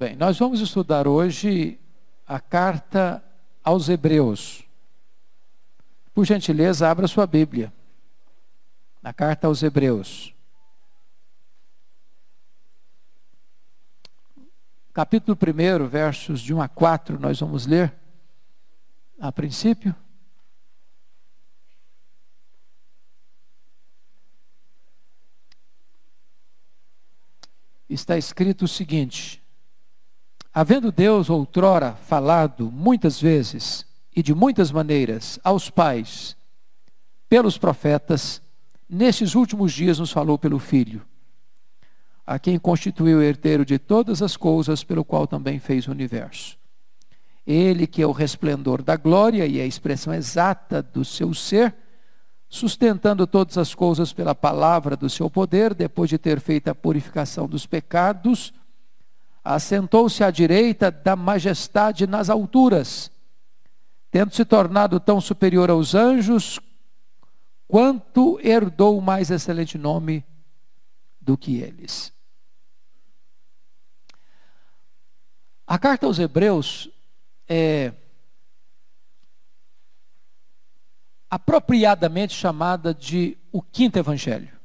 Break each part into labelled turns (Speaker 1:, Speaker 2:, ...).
Speaker 1: bem, nós vamos estudar hoje a carta aos Hebreus. Por gentileza, abra sua Bíblia. Na carta aos Hebreus. Capítulo 1, versos de 1 a 4, nós vamos ler a princípio. Está escrito o seguinte: Havendo Deus outrora falado muitas vezes e de muitas maneiras aos pais, pelos profetas, nestes últimos dias nos falou pelo Filho, a quem constituiu o herdeiro de todas as coisas, pelo qual também fez o universo. Ele que é o resplendor da glória e a expressão exata do seu ser, sustentando todas as coisas pela palavra do seu poder, depois de ter feito a purificação dos pecados, assentou-se à direita da majestade nas alturas, tendo se tornado tão superior aos anjos, quanto herdou mais excelente nome do que eles. A carta aos Hebreus é apropriadamente chamada de o quinto evangelho.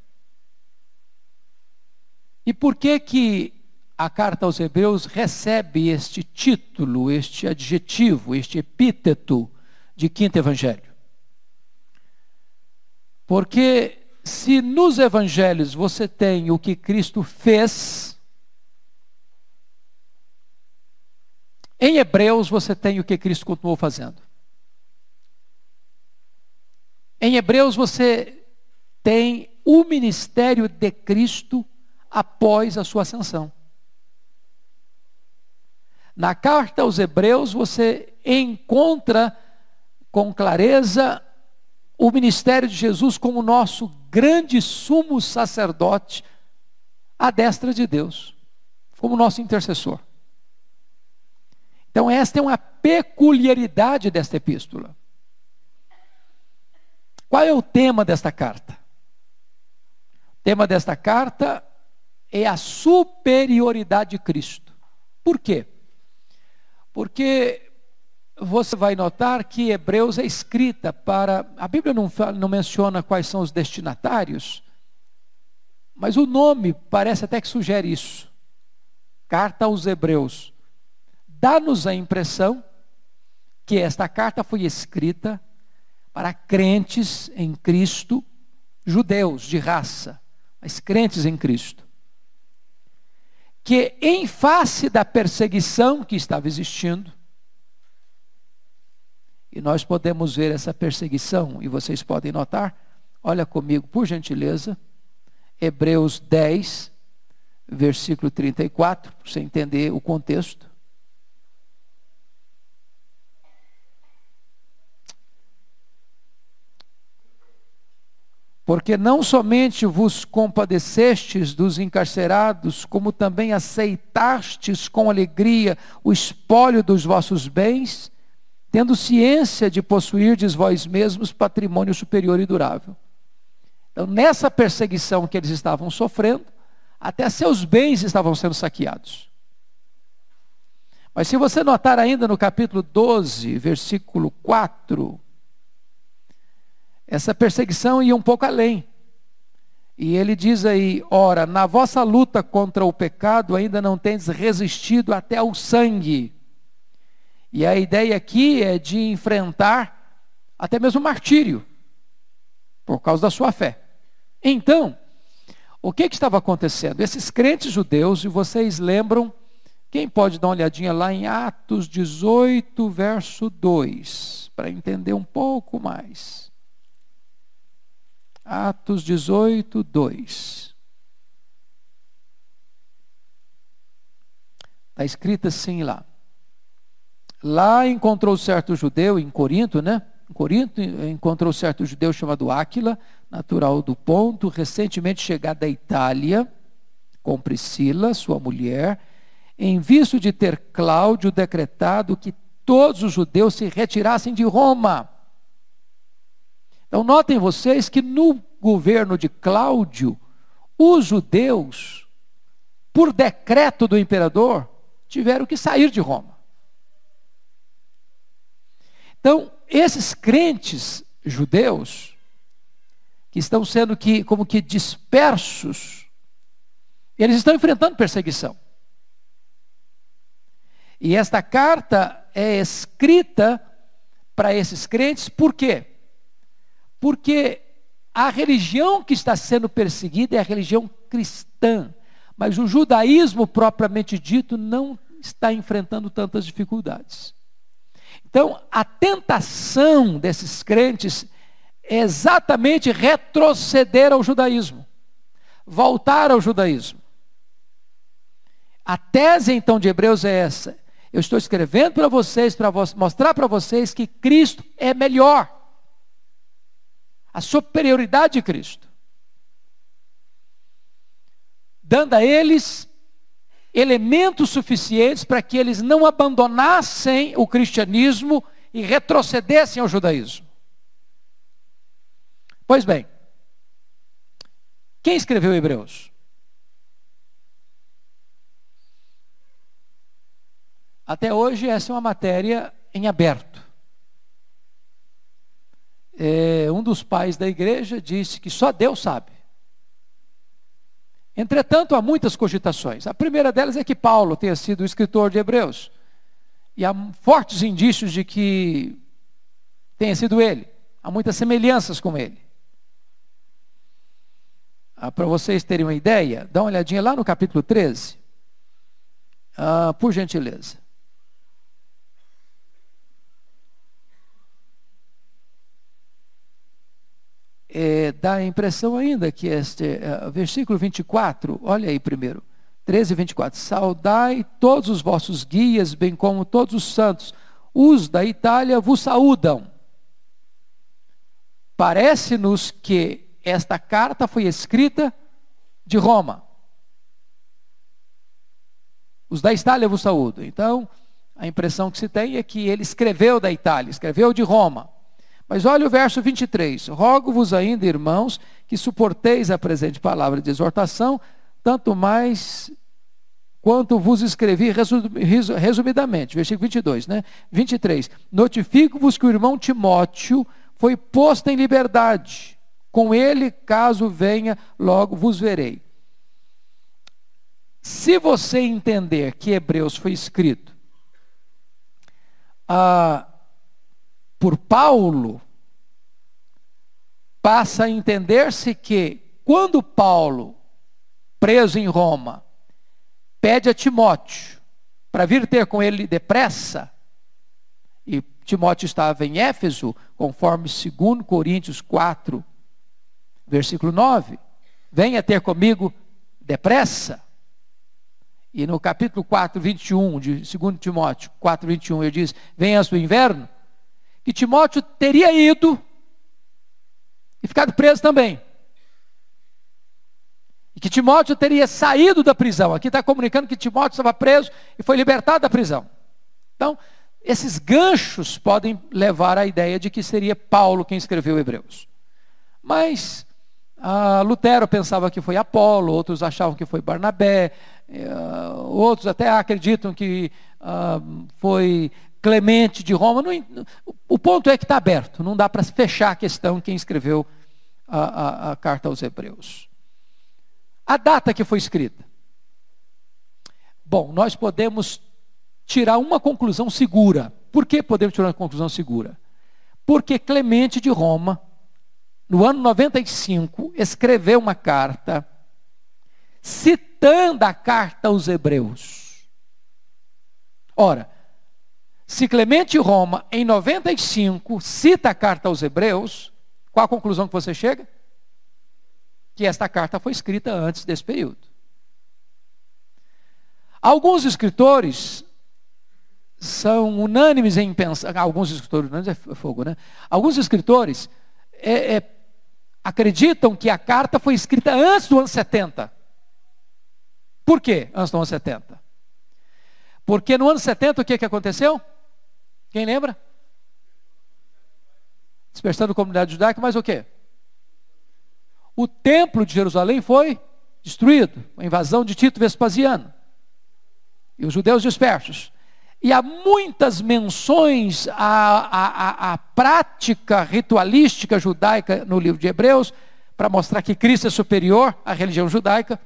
Speaker 1: E por que que a carta aos Hebreus recebe este título, este adjetivo, este epíteto de quinto evangelho. Porque se nos evangelhos você tem o que Cristo fez, em Hebreus você tem o que Cristo continuou fazendo. Em Hebreus você tem o ministério de Cristo após a sua ascensão. Na carta aos Hebreus, você encontra com clareza o ministério de Jesus como nosso grande sumo sacerdote à destra de Deus, como nosso intercessor. Então, esta é uma peculiaridade desta epístola. Qual é o tema desta carta? O tema desta carta é a superioridade de Cristo. Por quê? Porque você vai notar que Hebreus é escrita para. A Bíblia não, não menciona quais são os destinatários, mas o nome parece até que sugere isso. Carta aos Hebreus. Dá-nos a impressão que esta carta foi escrita para crentes em Cristo, judeus de raça, mas crentes em Cristo que, em face da perseguição que estava existindo, e nós podemos ver essa perseguição, e vocês podem notar, olha comigo, por gentileza, Hebreus 10, versículo 34, para você entender o contexto. Porque não somente vos compadecestes dos encarcerados, como também aceitastes com alegria o espólio dos vossos bens, tendo ciência de possuirdes vós mesmos patrimônio superior e durável. Então, nessa perseguição que eles estavam sofrendo, até seus bens estavam sendo saqueados. Mas se você notar ainda no capítulo 12, versículo 4, essa perseguição ia um pouco além. E ele diz aí: ora, na vossa luta contra o pecado ainda não tendes resistido até ao sangue. E a ideia aqui é de enfrentar até mesmo martírio, por causa da sua fé. Então, o que, que estava acontecendo? Esses crentes judeus, e vocês lembram, quem pode dar uma olhadinha lá em Atos 18, verso 2, para entender um pouco mais. Atos 18, 2. Está escrito assim lá. Lá encontrou certo judeu, em Corinto, né? Em Corinto encontrou certo judeu chamado Áquila, natural do Ponto, recentemente chegado da Itália, com Priscila, sua mulher, em visto de ter Cláudio decretado que todos os judeus se retirassem de Roma. Então, notem vocês que no governo de Cláudio, os judeus, por decreto do imperador, tiveram que sair de Roma. Então, esses crentes judeus, que estão sendo que, como que dispersos, eles estão enfrentando perseguição. E esta carta é escrita para esses crentes, por quê? Porque a religião que está sendo perseguida é a religião cristã, mas o judaísmo propriamente dito não está enfrentando tantas dificuldades. Então, a tentação desses crentes é exatamente retroceder ao judaísmo, voltar ao judaísmo. A tese então de Hebreus é essa: eu estou escrevendo para vocês, para mostrar para vocês que Cristo é melhor. A superioridade de Cristo. Dando a eles elementos suficientes para que eles não abandonassem o cristianismo e retrocedessem ao judaísmo. Pois bem, quem escreveu Hebreus? Até hoje, essa é uma matéria em aberto. É, um dos pais da igreja disse que só Deus sabe. Entretanto, há muitas cogitações. A primeira delas é que Paulo tenha sido o escritor de Hebreus. E há fortes indícios de que tenha sido ele. Há muitas semelhanças com ele. Ah, Para vocês terem uma ideia, dá uma olhadinha lá no capítulo 13. Ah, por gentileza. É, dá a impressão ainda que este é, versículo 24, olha aí primeiro, 13 e 24: Saudai todos os vossos guias, bem como todos os santos, os da Itália vos saúdam. Parece-nos que esta carta foi escrita de Roma. Os da Itália vos saúdam. Então, a impressão que se tem é que ele escreveu da Itália, escreveu de Roma. Mas olha o verso 23. Rogo-vos ainda, irmãos, que suporteis a presente palavra de exortação, tanto mais quanto vos escrevi resumidamente. Versículo 22, né? 23. Notifico-vos que o irmão Timóteo foi posto em liberdade. Com ele, caso venha, logo vos verei. Se você entender que Hebreus foi escrito ah, por Paulo, passa a entender-se que quando Paulo, preso em Roma, pede a Timóteo para vir ter com ele depressa, e Timóteo estava em Éfeso, conforme 2 Coríntios 4, versículo 9, venha ter comigo depressa. E no capítulo 4, 21 de 2 Timóteo 4, 21, ele diz: Venha o inverno que Timóteo teria ido e ficado preso também. E que Timóteo teria saído da prisão. Aqui está comunicando que Timóteo estava preso e foi libertado da prisão. Então, esses ganchos podem levar à ideia de que seria Paulo quem escreveu Hebreus. Mas ah, Lutero pensava que foi Apolo, outros achavam que foi Barnabé, ah, outros até acreditam que ah, foi Clemente de Roma. Não, o ponto é que está aberto, não dá para fechar a questão quem escreveu a, a, a carta aos Hebreus. A data que foi escrita. Bom, nós podemos tirar uma conclusão segura. Por que podemos tirar uma conclusão segura? Porque Clemente de Roma, no ano 95, escreveu uma carta citando a carta aos Hebreus. Ora, se Clemente Roma, em 95, cita a carta aos Hebreus, qual a conclusão que você chega? Que esta carta foi escrita antes desse período. Alguns escritores são unânimes em pensar, alguns escritores unânimes é fogo, né? Alguns escritores é, é, acreditam que a carta foi escrita antes do ano 70. Por quê antes do ano 70? Porque no ano 70 o que, que aconteceu? Quem lembra? Despertando a comunidade judaica, mas o quê? O templo de Jerusalém foi destruído, a invasão de Tito Vespasiano. e os judeus dispersos. E há muitas menções à, à, à, prática ritualística judaica no livro de Hebreus, para mostrar que Cristo é superior à religião judaica.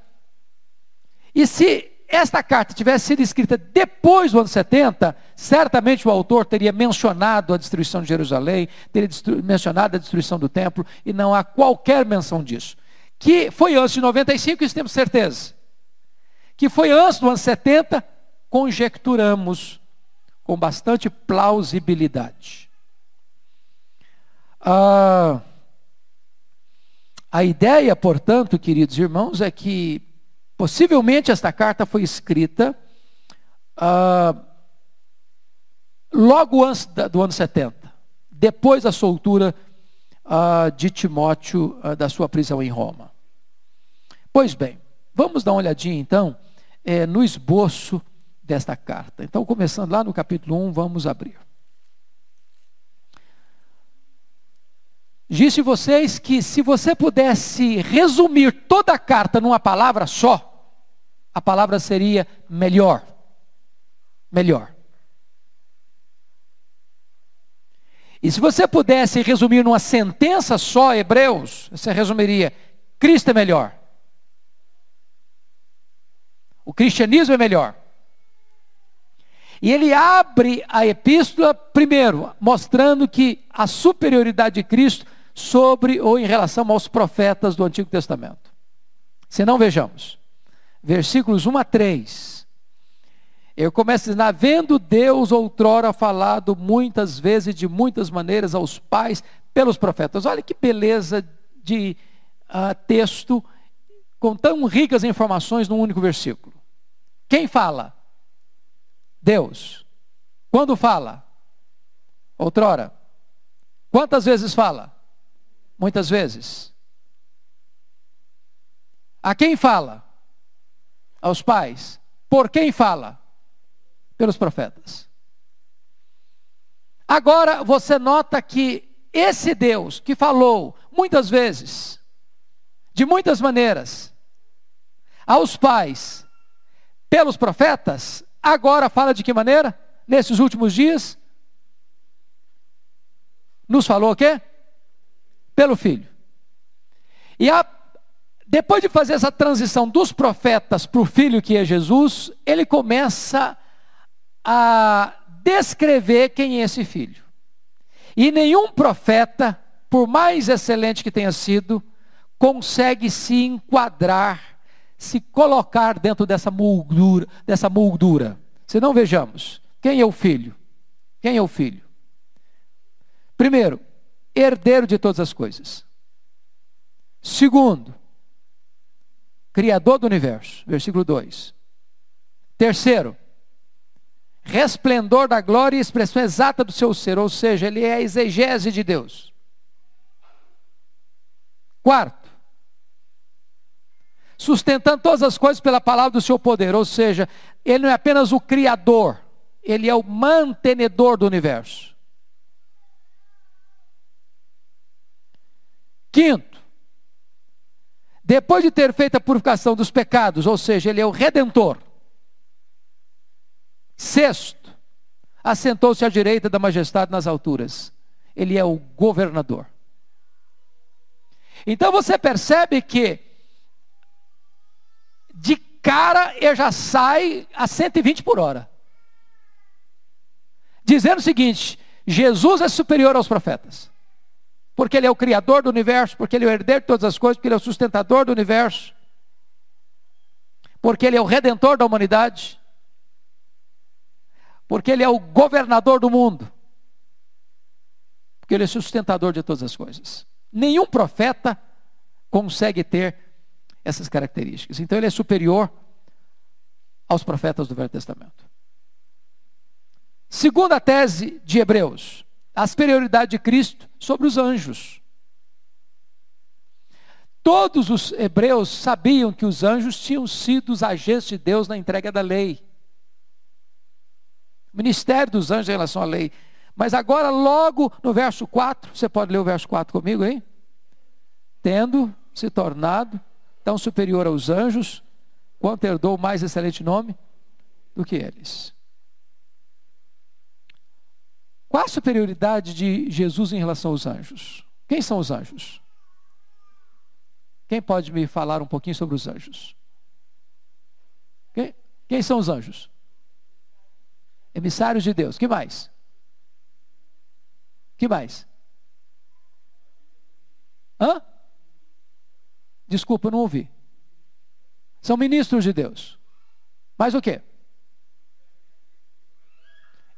Speaker 1: E se esta carta tivesse sido escrita depois do ano 70, certamente o autor teria mencionado a destruição de Jerusalém, teria mencionado a destruição do templo, e não há qualquer menção disso. Que foi antes de 95, isso temos certeza. Que foi antes do ano 70, conjecturamos com bastante plausibilidade. Ah, a ideia, portanto, queridos irmãos, é que Possivelmente esta carta foi escrita uh, logo antes do ano 70, depois da soltura uh, de Timóteo uh, da sua prisão em Roma. Pois bem, vamos dar uma olhadinha então é, no esboço desta carta. Então, começando lá no capítulo 1, vamos abrir. Disse vocês que se você pudesse resumir toda a carta numa palavra só, a palavra seria melhor. Melhor. E se você pudesse resumir numa sentença só, Hebreus, você resumiria: Cristo é melhor. O cristianismo é melhor. E ele abre a epístola, primeiro, mostrando que a superioridade de Cristo sobre ou em relação aos profetas do Antigo Testamento. Se não, vejamos versículos 1 a 3. Eu começo dizendo: Havendo Deus outrora falado muitas vezes, de muitas maneiras, aos pais pelos profetas. Olha que beleza de uh, texto, com tão ricas informações num único versículo. Quem fala? Deus. Quando fala? Outrora. Quantas vezes fala? Muitas vezes. A quem fala? Aos pais. Por quem fala? Pelos profetas. Agora você nota que esse Deus que falou muitas vezes, de muitas maneiras, aos pais, pelos profetas, agora fala de que maneira? Nesses últimos dias? Nos falou o quê? Pelo filho. E a depois de fazer essa transição dos profetas para o filho que é Jesus, ele começa a descrever quem é esse filho. E nenhum profeta, por mais excelente que tenha sido, consegue se enquadrar, se colocar dentro dessa moldura, dessa moldura. Se não vejamos, quem é o filho? Quem é o filho? Primeiro, herdeiro de todas as coisas. Segundo, Criador do universo, versículo 2. Terceiro, resplendor da glória e expressão exata do seu ser, ou seja, ele é a exegese de Deus. Quarto, sustentando todas as coisas pela palavra do seu poder, ou seja, ele não é apenas o criador, ele é o mantenedor do universo. Quinto, depois de ter feito a purificação dos pecados, ou seja, ele é o redentor. Sexto, assentou-se à direita da majestade nas alturas. Ele é o governador. Então você percebe que de cara ele já sai a 120 por hora. Dizendo o seguinte: Jesus é superior aos profetas porque Ele é o Criador do universo, porque Ele é o herdeiro de todas as coisas, porque Ele é o sustentador do universo, porque Ele é o redentor da humanidade, porque Ele é o governador do mundo, porque Ele é sustentador de todas as coisas. Nenhum profeta consegue ter essas características. Então Ele é superior aos profetas do Velho Testamento. Segunda tese de Hebreus a superioridade de Cristo sobre os anjos. Todos os hebreus sabiam que os anjos tinham sido os agentes de Deus na entrega da lei. O ministério dos anjos em relação à lei. Mas agora, logo no verso 4, você pode ler o verso 4 comigo aí? Tendo se tornado tão superior aos anjos, quanto herdou mais excelente nome? do que eles. Qual a superioridade de Jesus em relação aos anjos? Quem são os anjos? Quem pode me falar um pouquinho sobre os anjos? Quem, quem são os anjos? Emissários de Deus. Que mais? Que mais? Hã? Desculpa, não ouvi. São ministros de Deus. Mais o quê?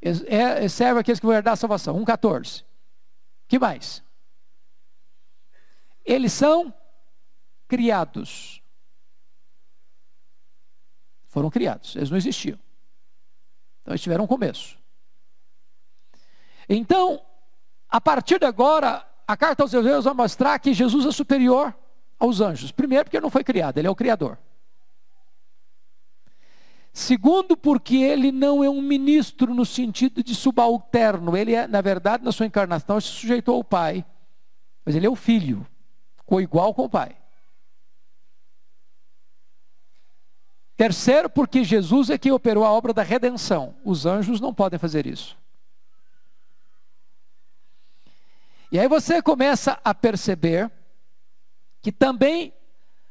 Speaker 1: É, é, serve aqueles que vão herdar a salvação. 1,14. que mais? Eles são criados. Foram criados, eles não existiam. Então eles tiveram um começo. Então, a partir de agora, a carta aos Hebreus vai mostrar que Jesus é superior aos anjos. Primeiro, porque ele não foi criado, ele é o Criador. Segundo, porque ele não é um ministro no sentido de subalterno. Ele é, na verdade, na sua encarnação, se sujeitou ao Pai. Mas ele é o filho, igual com o Pai. Terceiro, porque Jesus é quem operou a obra da redenção. Os anjos não podem fazer isso. E aí você começa a perceber que também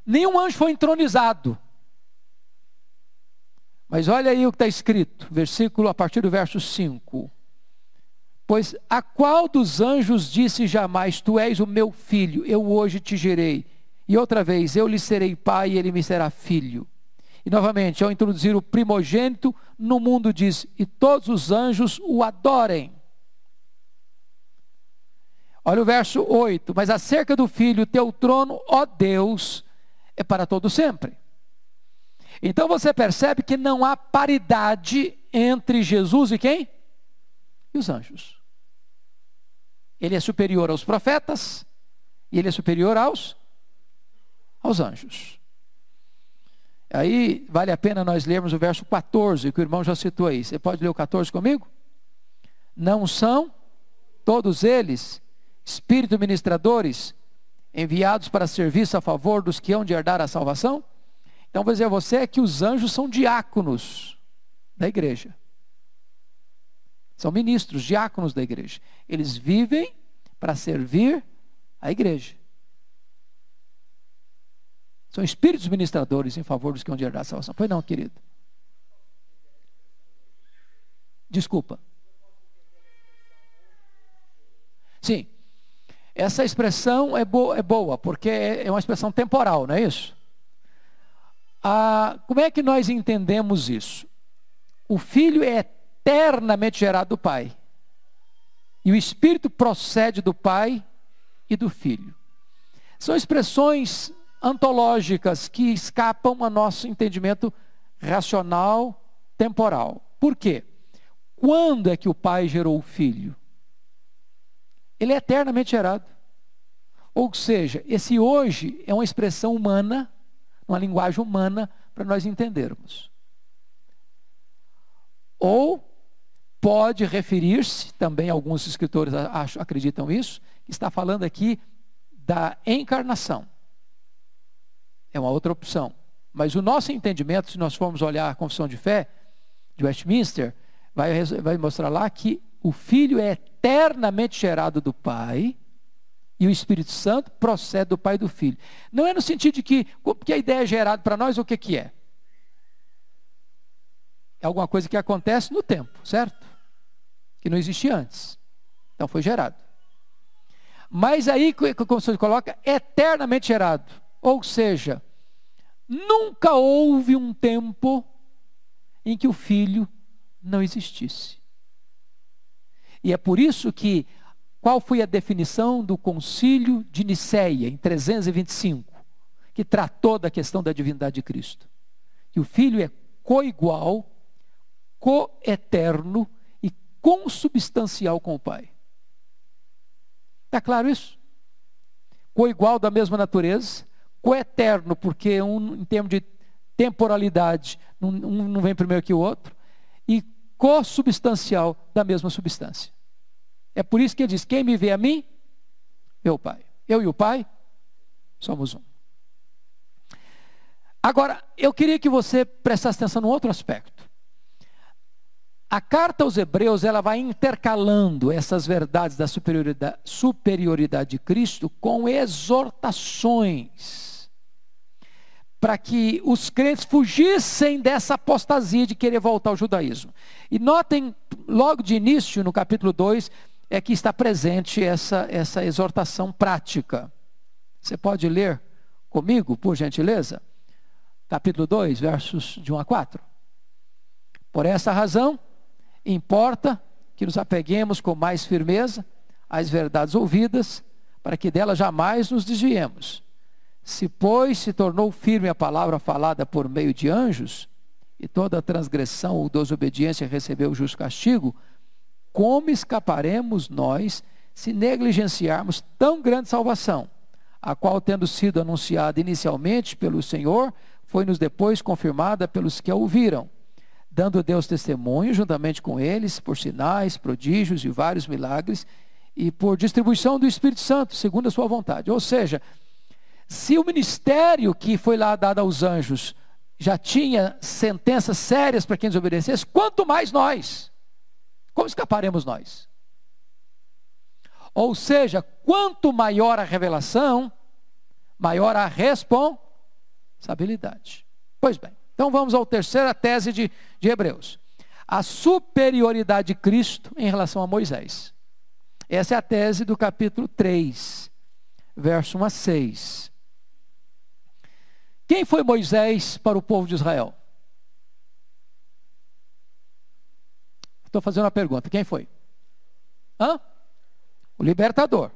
Speaker 1: nenhum anjo foi entronizado. Mas olha aí o que está escrito, versículo a partir do verso 5. Pois a qual dos anjos disse jamais: Tu és o meu filho, eu hoje te gerei. E outra vez, eu lhe serei pai e ele me será filho. E novamente, ao introduzir o primogênito no mundo, diz: E todos os anjos o adorem. Olha o verso 8: Mas acerca do filho, teu trono, ó Deus, é para todo sempre. Então você percebe que não há paridade entre Jesus e quem? E os anjos. Ele é superior aos profetas e ele é superior aos aos anjos. Aí vale a pena nós lermos o verso 14, que o irmão já citou aí. Você pode ler o 14 comigo? Não são todos eles espírito ministradores enviados para serviço a favor dos que hão de herdar a salvação? Então, vou dizer a você que os anjos são diáconos da igreja. São ministros, diáconos da igreja. Eles vivem para servir a igreja. São espíritos ministradores em favor dos que vão herdar a salvação. Pois não, querido? Desculpa. Sim. Essa expressão é, bo é boa, porque é uma expressão temporal, não é isso? Ah, como é que nós entendemos isso? O filho é eternamente gerado do pai. E o espírito procede do pai e do filho. São expressões antológicas que escapam ao nosso entendimento racional temporal. Por quê? Quando é que o pai gerou o filho? Ele é eternamente gerado. Ou seja, esse hoje é uma expressão humana uma linguagem humana para nós entendermos. Ou pode referir-se, também alguns escritores acho, acreditam isso, está falando aqui da encarnação. É uma outra opção. Mas o nosso entendimento, se nós formos olhar a confissão de fé de Westminster, vai, vai mostrar lá que o Filho é eternamente gerado do Pai, e o Espírito Santo procede do Pai e do Filho. Não é no sentido de que, que a ideia é gerada para nós, o que, que é? É alguma coisa que acontece no tempo, certo? Que não existia antes. Então foi gerado. Mas aí, como você coloca, eternamente gerado. Ou seja, nunca houve um tempo em que o filho não existisse. E é por isso que qual foi a definição do concílio de Nicéia, em 325, que tratou da questão da divindade de Cristo? Que o Filho é coigual, coeterno e consubstancial com o Pai. Está claro isso? Coigual da mesma natureza, coeterno, porque um, em termos de temporalidade, um não vem primeiro que o outro, e consubstancial da mesma substância. É por isso que ele diz: Quem me vê a mim, meu Pai. Eu e o Pai somos um. Agora, eu queria que você prestasse atenção num outro aspecto. A carta aos Hebreus ela vai intercalando essas verdades da superioridade, superioridade de Cristo com exortações para que os crentes fugissem dessa apostasia de querer voltar ao judaísmo. E notem, logo de início, no capítulo 2, é que está presente essa, essa exortação prática. Você pode ler comigo, por gentileza? Capítulo 2, versos de 1 a 4. Por essa razão, Importa que nos apeguemos com mais firmeza às verdades ouvidas, para que dela jamais nos desviemos. Se, pois, se tornou firme a palavra falada por meio de anjos, e toda transgressão ou desobediência recebeu justo castigo, como escaparemos nós se negligenciarmos tão grande salvação, a qual, tendo sido anunciada inicialmente pelo Senhor, foi-nos depois confirmada pelos que a ouviram? dando Deus testemunho juntamente com eles, por sinais, prodígios e vários milagres, e por distribuição do Espírito Santo, segundo a sua vontade. Ou seja, se o ministério que foi lá dado aos anjos já tinha sentenças sérias para quem desobedecesse, quanto mais nós. Como escaparemos nós? Ou seja, quanto maior a revelação, maior a responsabilidade. Pois bem, então vamos à terceira tese de, de Hebreus. A superioridade de Cristo em relação a Moisés. Essa é a tese do capítulo 3, verso 1 a 6. Quem foi Moisés para o povo de Israel? Estou fazendo uma pergunta. Quem foi? Hã? O libertador.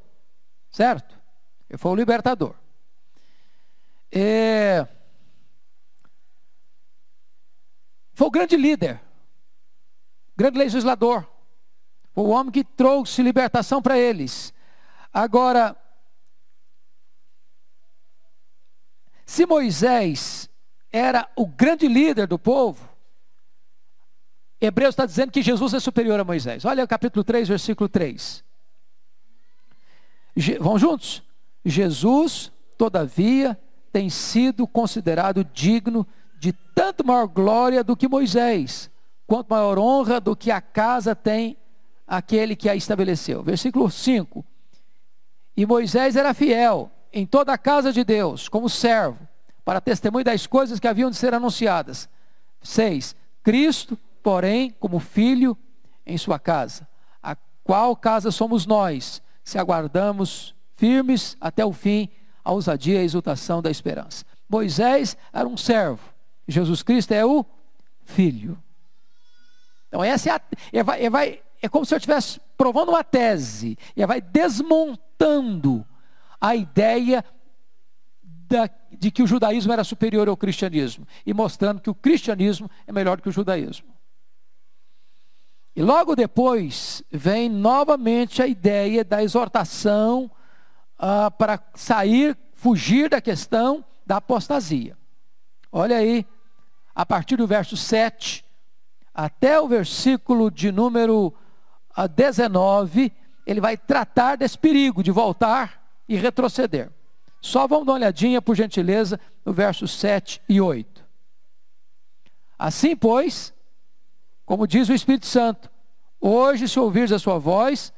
Speaker 1: Certo? Ele foi o libertador. É... Foi o grande líder, grande legislador. O homem que trouxe libertação para eles. Agora, se Moisés era o grande líder do povo, Hebreus está dizendo que Jesus é superior a Moisés. Olha o capítulo 3, versículo 3. Vão juntos? Jesus, todavia, tem sido considerado digno de tanto maior glória do que Moisés, quanto maior honra do que a casa tem aquele que a estabeleceu. Versículo 5. E Moisés era fiel em toda a casa de Deus, como servo, para testemunho das coisas que haviam de ser anunciadas. 6. Cristo, porém, como filho em sua casa, a qual casa somos nós, se aguardamos firmes até o fim a ousadia e a exultação da esperança. Moisés era um servo, Jesus Cristo é o Filho. Então, essa é a. É, vai, vai, é como se eu estivesse provando uma tese. E vai desmontando a ideia da, de que o judaísmo era superior ao cristianismo. E mostrando que o cristianismo é melhor que o judaísmo. E logo depois vem novamente a ideia da exortação ah, para sair, fugir da questão da apostasia. Olha aí a partir do verso 7 até o versículo de número 19, ah, ele vai tratar desse perigo de voltar e retroceder. Só vamos dar uma olhadinha, por gentileza, no versos 7 e 8. Assim, pois, como diz o Espírito Santo, hoje, se ouvires a sua voz,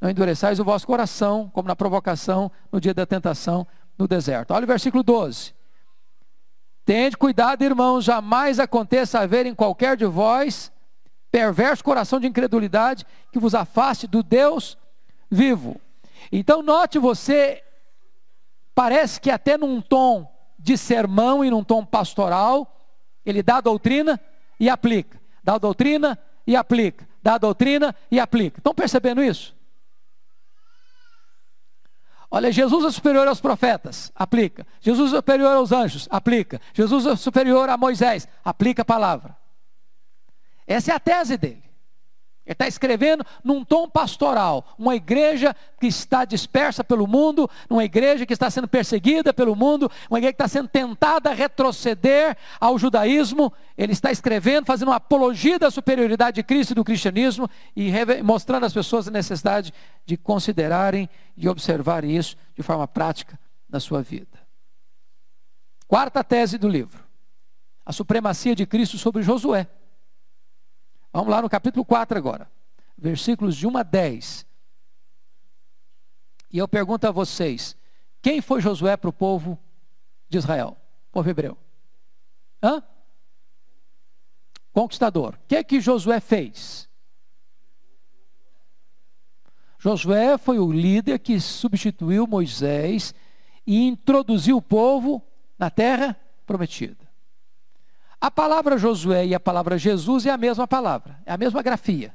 Speaker 1: não endureçais o vosso coração, como na provocação no dia da tentação no deserto. Olha o versículo 12. Tende cuidado, irmãos, jamais aconteça haver em qualquer de vós perverso coração de incredulidade que vos afaste do Deus vivo. Então, note você, parece que até num tom de sermão e num tom pastoral, ele dá a doutrina e aplica, dá a doutrina e aplica, dá a doutrina e aplica. Estão percebendo isso? Olha, Jesus é superior aos profetas, aplica. Jesus é superior aos anjos, aplica. Jesus é superior a Moisés, aplica a palavra. Essa é a tese dele. Ele está escrevendo num tom pastoral. Uma igreja que está dispersa pelo mundo, uma igreja que está sendo perseguida pelo mundo, uma igreja que está sendo tentada a retroceder ao judaísmo. Ele está escrevendo, fazendo uma apologia da superioridade de Cristo e do cristianismo e mostrando às pessoas a necessidade de considerarem e observarem isso de forma prática na sua vida. Quarta tese do livro: a supremacia de Cristo sobre Josué. Vamos lá no capítulo 4 agora, versículos de 1 a 10. E eu pergunto a vocês: quem foi Josué para o povo de Israel? Povo hebreu. Hã? Conquistador. O que é que Josué fez? Josué foi o líder que substituiu Moisés e introduziu o povo na terra prometida. A palavra Josué e a palavra Jesus é a mesma palavra, é a mesma grafia.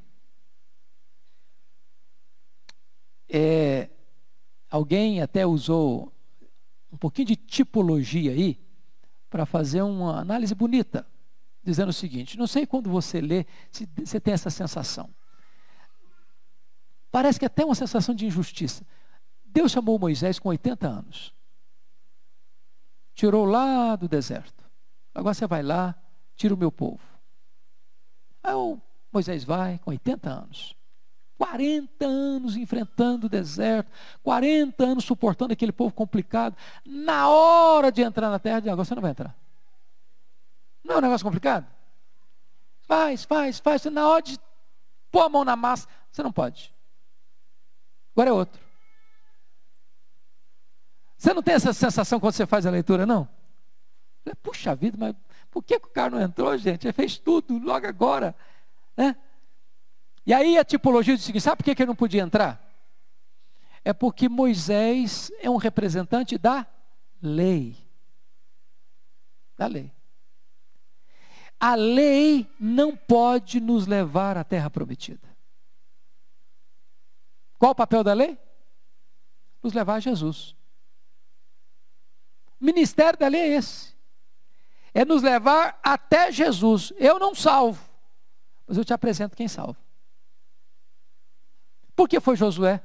Speaker 1: É, alguém até usou um pouquinho de tipologia aí para fazer uma análise bonita, dizendo o seguinte: não sei quando você lê se você tem essa sensação. Parece que é até uma sensação de injustiça. Deus chamou Moisés com 80 anos. Tirou lá do deserto. Agora você vai lá, tira o meu povo. Aí o Moisés vai com 80 anos. 40 anos enfrentando o deserto, 40 anos suportando aquele povo complicado. Na hora de entrar na terra, agora você não vai entrar. Não é um negócio complicado? Faz, faz, faz. Na hora de pôr a mão na massa, você não pode. Agora é outro. Você não tem essa sensação quando você faz a leitura, não? Puxa vida, mas por que, que o cara não entrou, gente? Ele fez tudo logo agora. Né? E aí a tipologia diz o seguinte: sabe por que, que ele não podia entrar? É porque Moisés é um representante da lei. Da lei. A lei não pode nos levar à terra prometida. Qual o papel da lei? Nos levar a Jesus. O ministério da lei é esse. É nos levar até Jesus. Eu não salvo, mas eu te apresento quem salva. Por que foi Josué?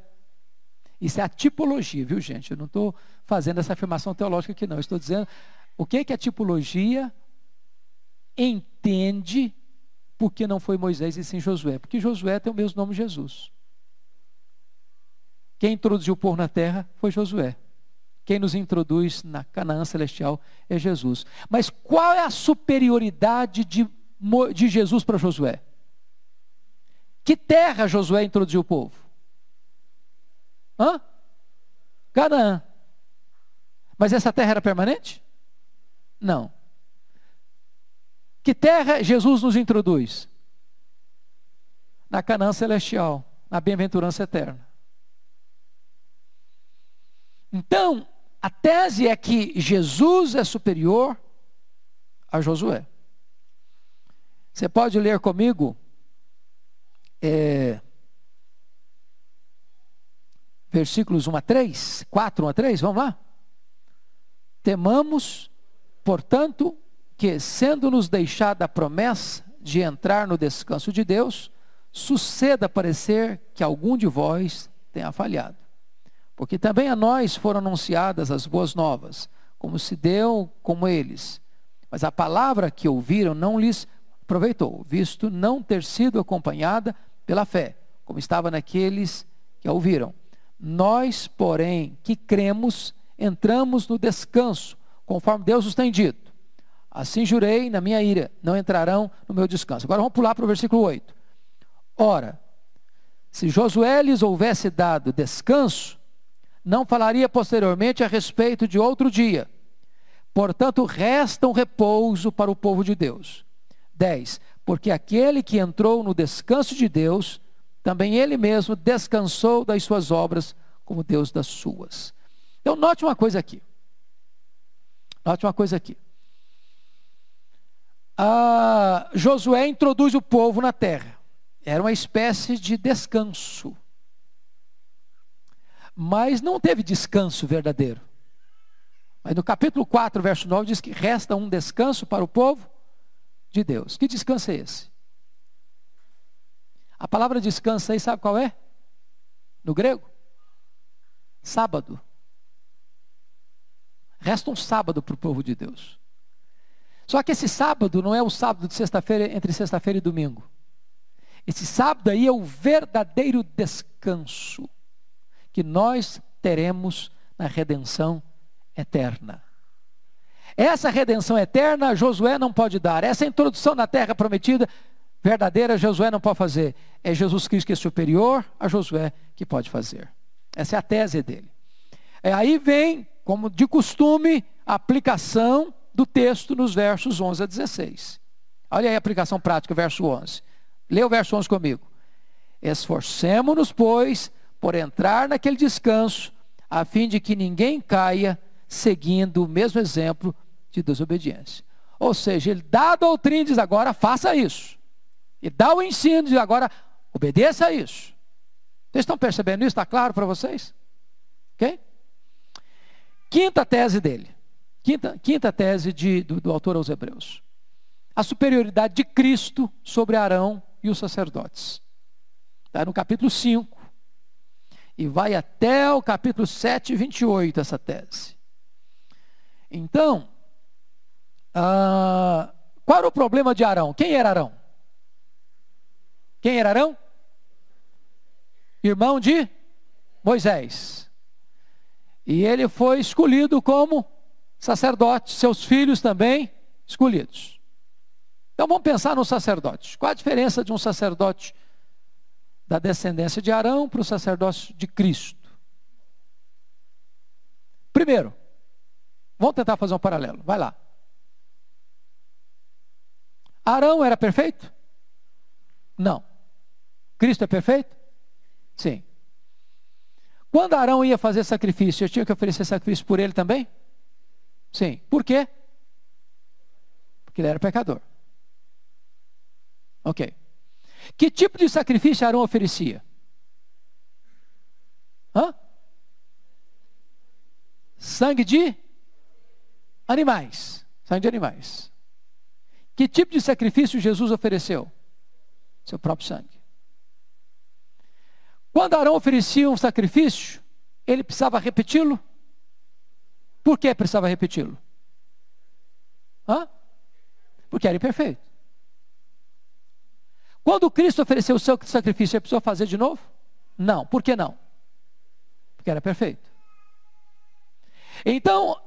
Speaker 1: Isso é a tipologia, viu gente? Eu não estou fazendo essa afirmação teológica aqui, não. Eu estou dizendo o que, que a tipologia entende porque não foi Moisés e sim Josué. Porque Josué tem o mesmo nome Jesus. Quem introduziu o povo na terra foi Josué. Quem nos introduz na Canaã celestial é Jesus. Mas qual é a superioridade de, de Jesus para Josué? Que terra Josué introduziu o povo? Hã? Canaã. Mas essa terra era permanente? Não. Que terra Jesus nos introduz? Na Canaã celestial, na bem-aventurança eterna. Então, a tese é que Jesus é superior a Josué. Você pode ler comigo é, versículos 1 a 3, 4, 1 a 3, vamos lá? Temamos, portanto, que, sendo-nos deixada a promessa de entrar no descanso de Deus, suceda parecer que algum de vós tenha falhado. Porque também a nós foram anunciadas as boas novas, como se deu como eles. Mas a palavra que ouviram não lhes aproveitou, visto não ter sido acompanhada pela fé, como estava naqueles que a ouviram. Nós, porém, que cremos, entramos no descanso, conforme Deus nos tem dito. Assim jurei na minha ira, não entrarão no meu descanso. Agora vamos pular para o versículo 8. Ora, se Josué lhes houvesse dado descanso, não falaria posteriormente a respeito de outro dia. Portanto, resta um repouso para o povo de Deus. 10. Porque aquele que entrou no descanso de Deus, também ele mesmo descansou das suas obras, como Deus das suas. Então, note uma coisa aqui. Note uma coisa aqui. Ah, Josué introduz o povo na terra. Era uma espécie de descanso. Mas não teve descanso verdadeiro. Mas no capítulo 4, verso 9, diz que resta um descanso para o povo de Deus. Que descanso é esse? A palavra descanso aí, sabe qual é? No grego? Sábado. Resta um sábado para o povo de Deus. Só que esse sábado não é o sábado de sexta-feira, entre sexta-feira e domingo. Esse sábado aí é o verdadeiro descanso que nós teremos na redenção eterna. Essa redenção eterna Josué não pode dar. Essa introdução na terra prometida verdadeira Josué não pode fazer. É Jesus Cristo que é superior a Josué que pode fazer. Essa é a tese dele. É, aí vem, como de costume, a aplicação do texto nos versos 11 a 16. Olha aí a aplicação prática, verso 11. Lê o verso 11 comigo. Esforcemos-nos, pois, por entrar naquele descanso, a fim de que ninguém caia seguindo o mesmo exemplo de desobediência. Ou seja, ele dá a doutrina e diz agora faça isso. E dá o ensino e diz agora obedeça a isso. Vocês estão percebendo isso? Está claro para vocês? Ok? Quinta tese dele. Quinta, quinta tese de, do, do autor aos Hebreus. A superioridade de Cristo sobre Arão e os sacerdotes. Está no capítulo 5. E vai até o capítulo 7, 28, essa tese. Então, ah, qual era o problema de Arão? Quem era Arão? Quem era Arão? Irmão de Moisés. E ele foi escolhido como sacerdote, seus filhos também escolhidos. Então vamos pensar no sacerdote. Qual a diferença de um sacerdote da descendência de Arão para o sacerdócio de Cristo? Primeiro, vamos tentar fazer um paralelo. Vai lá. Arão era perfeito? Não. Cristo é perfeito? Sim. Quando Arão ia fazer sacrifício, eu tinha que oferecer sacrifício por ele também? Sim. Por quê? Porque ele era pecador. Ok. Que tipo de sacrifício Arão oferecia? Hã? Sangue de animais. Sangue de animais. Que tipo de sacrifício Jesus ofereceu? Seu próprio sangue. Quando Arão oferecia um sacrifício, ele precisava repeti-lo? Por que precisava repeti-lo? Hã? Porque era imperfeito. Quando Cristo ofereceu o seu sacrifício, ele precisou fazer de novo? Não. Por que não? Porque era perfeito. Então,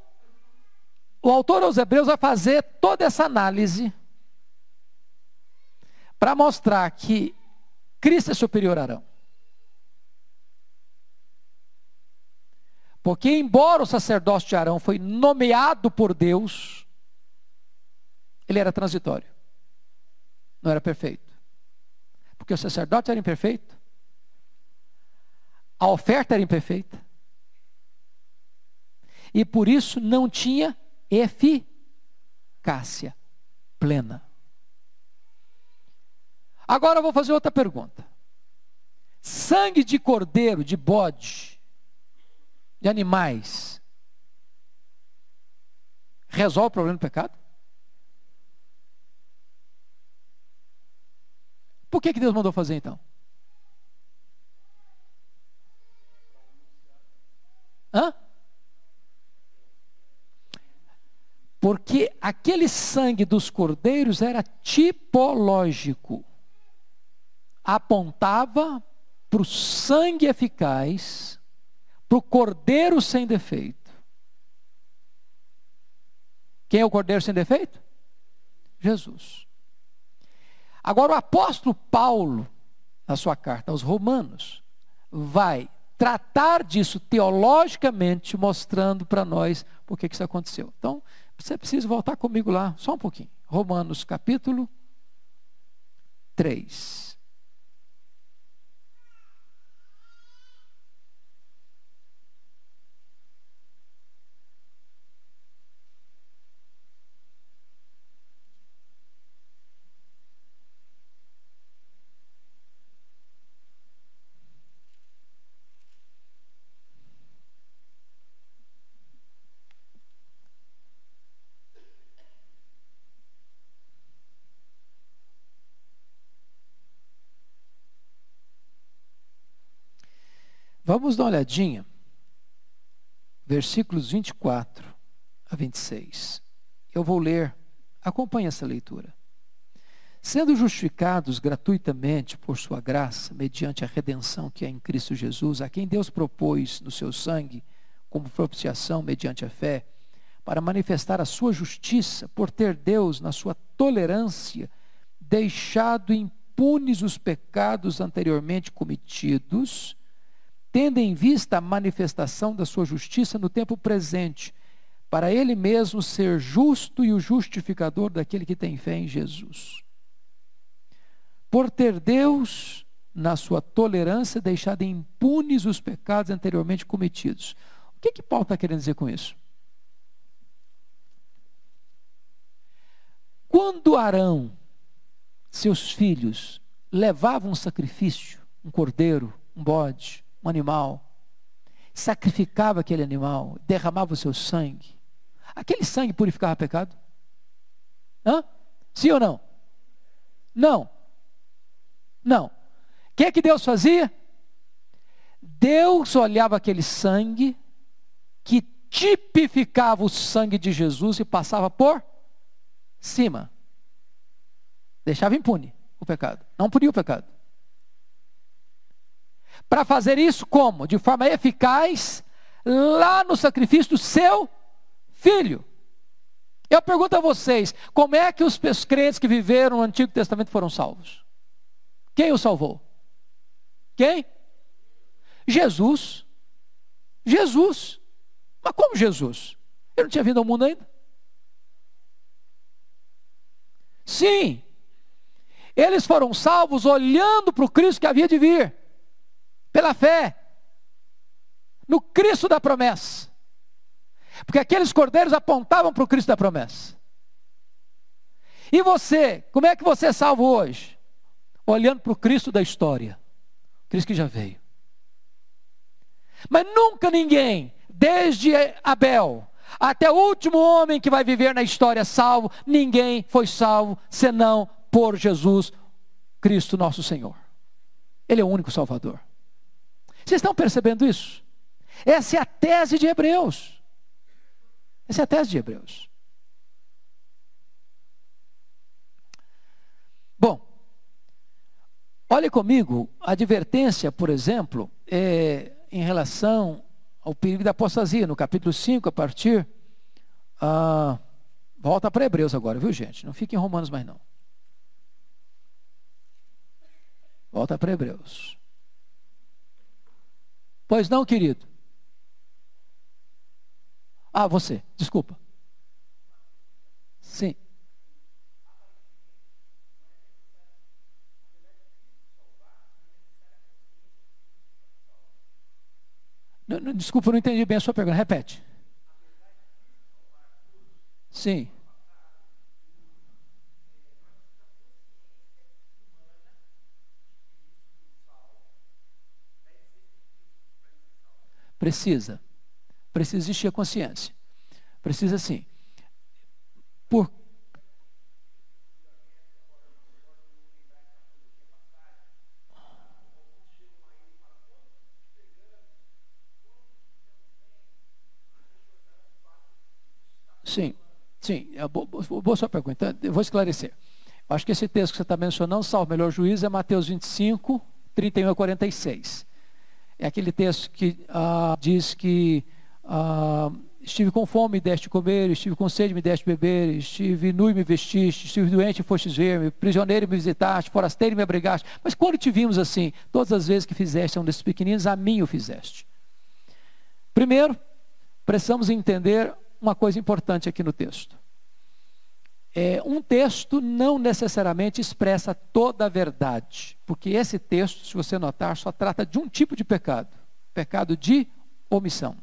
Speaker 1: o autor aos Hebreus vai fazer toda essa análise para mostrar que Cristo é superior a Arão. Porque, embora o sacerdócio de Arão foi nomeado por Deus, ele era transitório, não era perfeito. Porque o sacerdote era imperfeito, a oferta era imperfeita, e por isso não tinha eficácia plena. Agora eu vou fazer outra pergunta. Sangue de cordeiro, de bode, de animais, resolve o problema do pecado? Por que, que Deus mandou fazer então? Hã? Porque aquele sangue dos cordeiros era tipológico. Apontava para o sangue eficaz, para o cordeiro sem defeito. Quem é o cordeiro sem defeito? Jesus. Agora, o apóstolo Paulo, na sua carta aos Romanos, vai tratar disso teologicamente, mostrando para nós por que isso aconteceu. Então, você precisa voltar comigo lá, só um pouquinho. Romanos capítulo 3. Vamos dar uma olhadinha. Versículos 24 a 26. Eu vou ler, acompanhe essa leitura. Sendo justificados gratuitamente por sua graça, mediante a redenção que é em Cristo Jesus, a quem Deus propôs no seu sangue como propiciação mediante a fé, para manifestar a sua justiça, por ter Deus, na sua tolerância, deixado impunes os pecados anteriormente cometidos, tendo em vista a manifestação da sua justiça no tempo presente, para ele mesmo ser justo e o justificador daquele que tem fé em Jesus. Por ter Deus, na sua tolerância, deixado impunes os pecados anteriormente cometidos. O que, que Paulo está querendo dizer com isso? Quando Arão, seus filhos, levavam um sacrifício, um cordeiro, um bode, um animal, sacrificava aquele animal, derramava o seu sangue, aquele sangue purificava pecado? Hã? Sim ou não? Não. Não. O que é que Deus fazia? Deus olhava aquele sangue que tipificava o sangue de Jesus e passava por cima. Deixava impune o pecado. Não punia o pecado. Para fazer isso como? De forma eficaz, lá no sacrifício do seu filho. Eu pergunto a vocês, como é que os crentes que viveram no Antigo Testamento foram salvos? Quem o salvou? Quem? Jesus. Jesus. Mas como Jesus? Ele não tinha vindo ao mundo ainda? Sim. Eles foram salvos olhando para o Cristo que havia de vir pela fé, no Cristo da promessa. Porque aqueles cordeiros apontavam para o Cristo da promessa. E você, como é que você é salvo hoje? Olhando para o Cristo da história, Cristo que já veio. Mas nunca ninguém, desde Abel até o último homem que vai viver na história salvo, ninguém foi salvo senão por Jesus Cristo nosso Senhor. Ele é o único Salvador. Vocês estão percebendo isso? Essa é a tese de Hebreus. Essa é a tese de Hebreus. Bom, olhe comigo, a advertência, por exemplo, é, em relação ao perigo da apostasia, no capítulo 5, a partir. Ah, volta para Hebreus agora, viu gente? Não fique em Romanos mais não. Volta para Hebreus. Pois não, querido? Ah, você, desculpa. Sim. Desculpa, não entendi bem a sua pergunta. Repete. Sim. Precisa. Precisa existir a consciência. Precisa sim. Por Sim, sim, é boa, boa sua pergunta. Então, eu vou esclarecer. Acho que esse texto que você está mencionando, salvo melhor juízo, é Mateus 25, 31 a 46. É aquele texto que ah, diz que ah, estive com fome e deste comer, estive com sede e me deste beber, estive nu e me vestiste, estive doente e fostes ver-me, prisioneiro e me visitaste, forasteiro e me abrigaste. Mas quando te vimos assim, todas as vezes que fizeste um desses pequeninos, a mim o fizeste. Primeiro, precisamos entender uma coisa importante aqui no texto. É, um texto não necessariamente expressa toda a verdade, porque esse texto, se você notar, só trata de um tipo de pecado: pecado de omissão.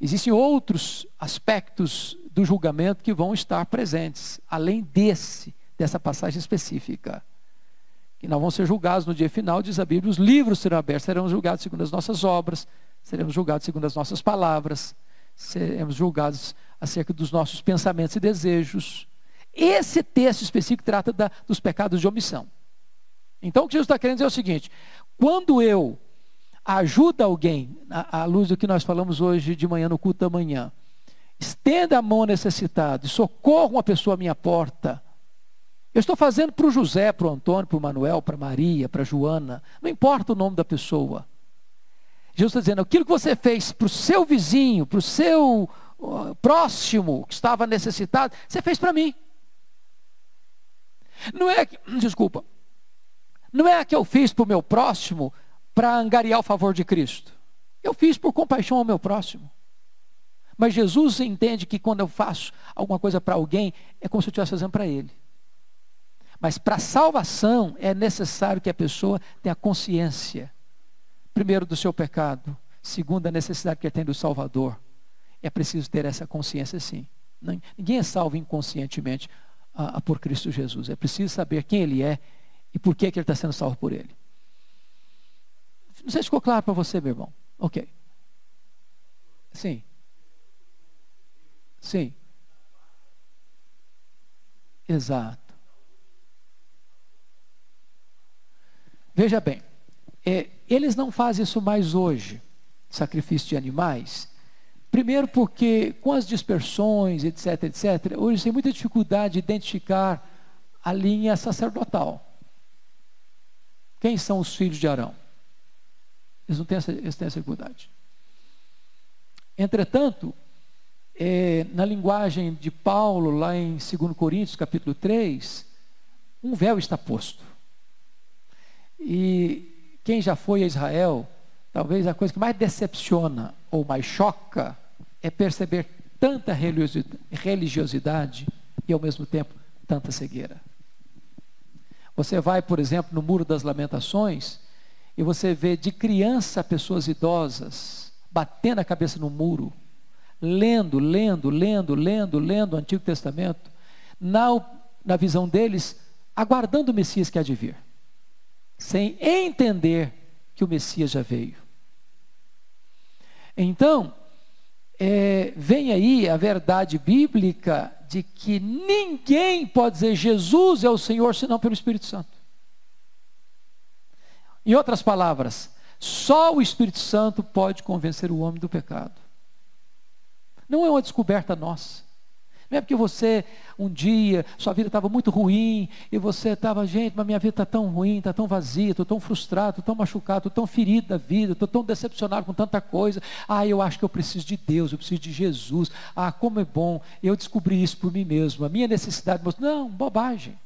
Speaker 1: Existem outros aspectos do julgamento que vão estar presentes, além desse, dessa passagem específica. Que não vão ser julgados no dia final, diz a Bíblia, os livros serão abertos, serão julgados segundo as nossas obras, seremos julgados segundo as nossas palavras seremos julgados acerca dos nossos pensamentos e desejos. Esse texto específico trata da, dos pecados de omissão. Então, o que Jesus está querendo dizer é o seguinte: quando eu ajudo alguém, à luz do que nós falamos hoje de manhã no culto da manhã, estenda a mão necessitado, socorro uma pessoa à minha porta. Eu estou fazendo para o José, para o Antônio, para o Manuel, para Maria, para Joana, não importa o nome da pessoa. Jesus está dizendo: aquilo que você fez para o seu vizinho, para o seu próximo que estava necessitado, você fez para mim. Não é que, desculpa, não é que eu fiz para o meu próximo para angariar o favor de Cristo. Eu fiz por compaixão ao meu próximo. Mas Jesus entende que quando eu faço alguma coisa para alguém, é como se eu estivesse fazendo para ele. Mas para salvação é necessário que a pessoa tenha consciência, primeiro, do seu pecado, segundo, da necessidade que ele tem do Salvador. É preciso ter essa consciência sim. Ninguém é salvo inconscientemente a, a por Cristo Jesus. É preciso saber quem ele é e por que, que ele está sendo salvo por ele. Não sei se ficou claro para você, meu irmão. Ok. Sim. Sim. Exato. Veja bem, é, eles não fazem isso mais hoje, sacrifício de animais. Primeiro porque com as dispersões, etc, etc, hoje tem muita dificuldade de identificar a linha sacerdotal. Quem são os filhos de Arão? Eles não têm essa, eles têm essa dificuldade. Entretanto, é, na linguagem de Paulo, lá em 2 Coríntios, capítulo 3, um véu está posto. E quem já foi a Israel, talvez a coisa que mais decepciona ou mais choca é perceber tanta religiosidade e ao mesmo tempo tanta cegueira. Você vai, por exemplo, no Muro das Lamentações e você vê de criança pessoas idosas batendo a cabeça no muro, lendo, lendo, lendo, lendo, lendo o Antigo Testamento, na, na visão deles, aguardando o Messias que há de vir, sem entender que o Messias já veio. Então, é, vem aí a verdade bíblica de que ninguém pode dizer Jesus é o Senhor senão pelo Espírito Santo. Em outras palavras, só o Espírito Santo pode convencer o homem do pecado. Não é uma descoberta nossa. Não é porque você, um dia, sua vida estava muito ruim, e você estava, gente, mas minha vida está tão ruim, está tão vazia, estou tão frustrado, estou tão machucado, estou tão ferido da vida, estou tão decepcionado com tanta coisa. Ah, eu acho que eu preciso de Deus, eu preciso de Jesus. Ah, como é bom, eu descobri isso por mim mesmo, a minha necessidade. Não, bobagem.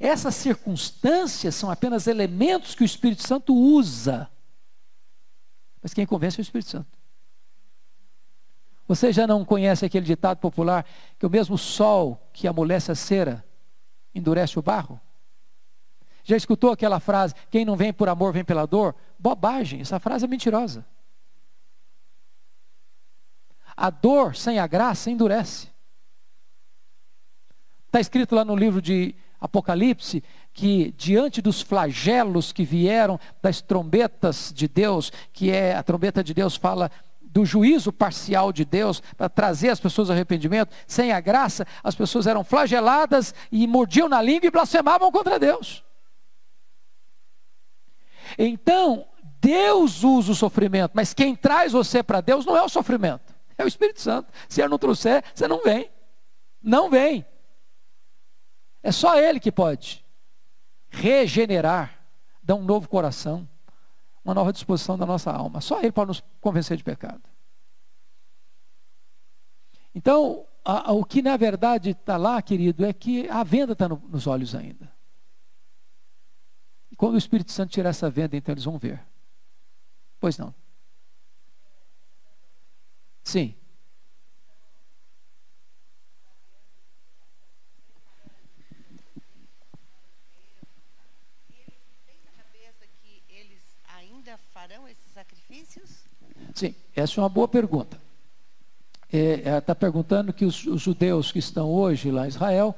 Speaker 1: Essas circunstâncias são apenas elementos que o Espírito Santo usa. Mas quem convence é o Espírito Santo. Você já não conhece aquele ditado popular que o mesmo sol que amolece a cera endurece o barro? Já escutou aquela frase: quem não vem por amor vem pela dor? Bobagem, essa frase é mentirosa. A dor sem a graça endurece. Está escrito lá no livro de Apocalipse que diante dos flagelos que vieram das trombetas de Deus, que é a trombeta de Deus fala do juízo parcial de Deus para trazer as pessoas ao arrependimento, sem a graça, as pessoas eram flageladas e mordiam na língua e blasfemavam contra Deus. Então, Deus usa o sofrimento, mas quem traz você para Deus não é o sofrimento, é o Espírito Santo. Se ele não trouxer, você não vem. Não vem. É só Ele que pode regenerar, dar um novo coração uma nova disposição da nossa alma. Só Ele pode nos convencer de pecado. Então, a, a, o que na verdade está lá, querido, é que a venda está no, nos olhos ainda. E quando o Espírito Santo tirar essa venda, então eles vão ver. Pois não. Sim. Sim, essa é uma boa pergunta. Está é, é, perguntando que os, os, judeus que estão hoje lá em Israel,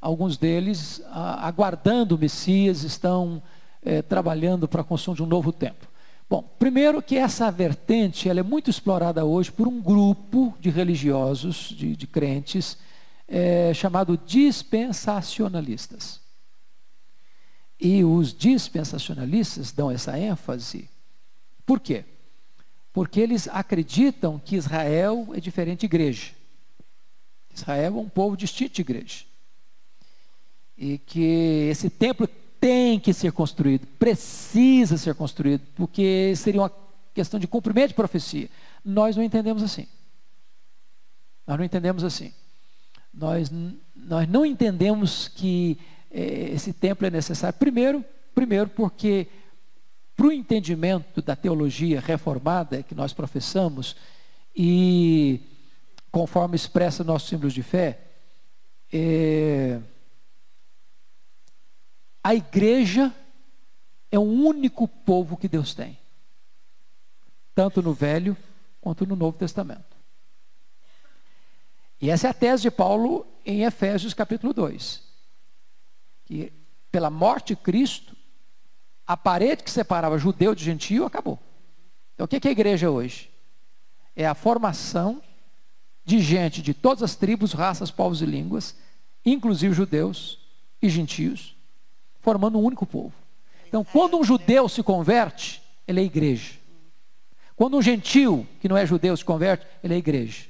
Speaker 1: alguns deles, a, aguardando o Messias, estão é, trabalhando para a construção de um novo templo. Bom, primeiro que essa vertente ela é muito explorada hoje por um grupo de religiosos, de, de crentes, é, chamado dispensacionalistas. E os dispensacionalistas dão essa ênfase. Por quê? Porque eles acreditam que Israel é diferente de igreja. Israel é um povo distinto de igreja. E que esse templo tem que ser construído, precisa ser construído, porque seria uma questão de cumprimento de profecia. Nós não entendemos assim. Nós não entendemos assim. Nós, nós não entendemos que é, esse templo é necessário. Primeiro, primeiro porque para o entendimento da teologia reformada que nós professamos e conforme expressa nossos símbolos de fé, é, a igreja é o único povo que Deus tem, tanto no Velho quanto no Novo Testamento. E essa é a tese de Paulo em Efésios capítulo 2. Que pela morte de Cristo, a parede que separava judeu de gentio acabou. Então o que é a igreja hoje? É a formação de gente de todas as tribos, raças, povos e línguas, inclusive judeus e gentios, formando um único povo. Então, quando um judeu se converte, ele é igreja. Quando um gentio, que não é judeu, se converte, ele é igreja.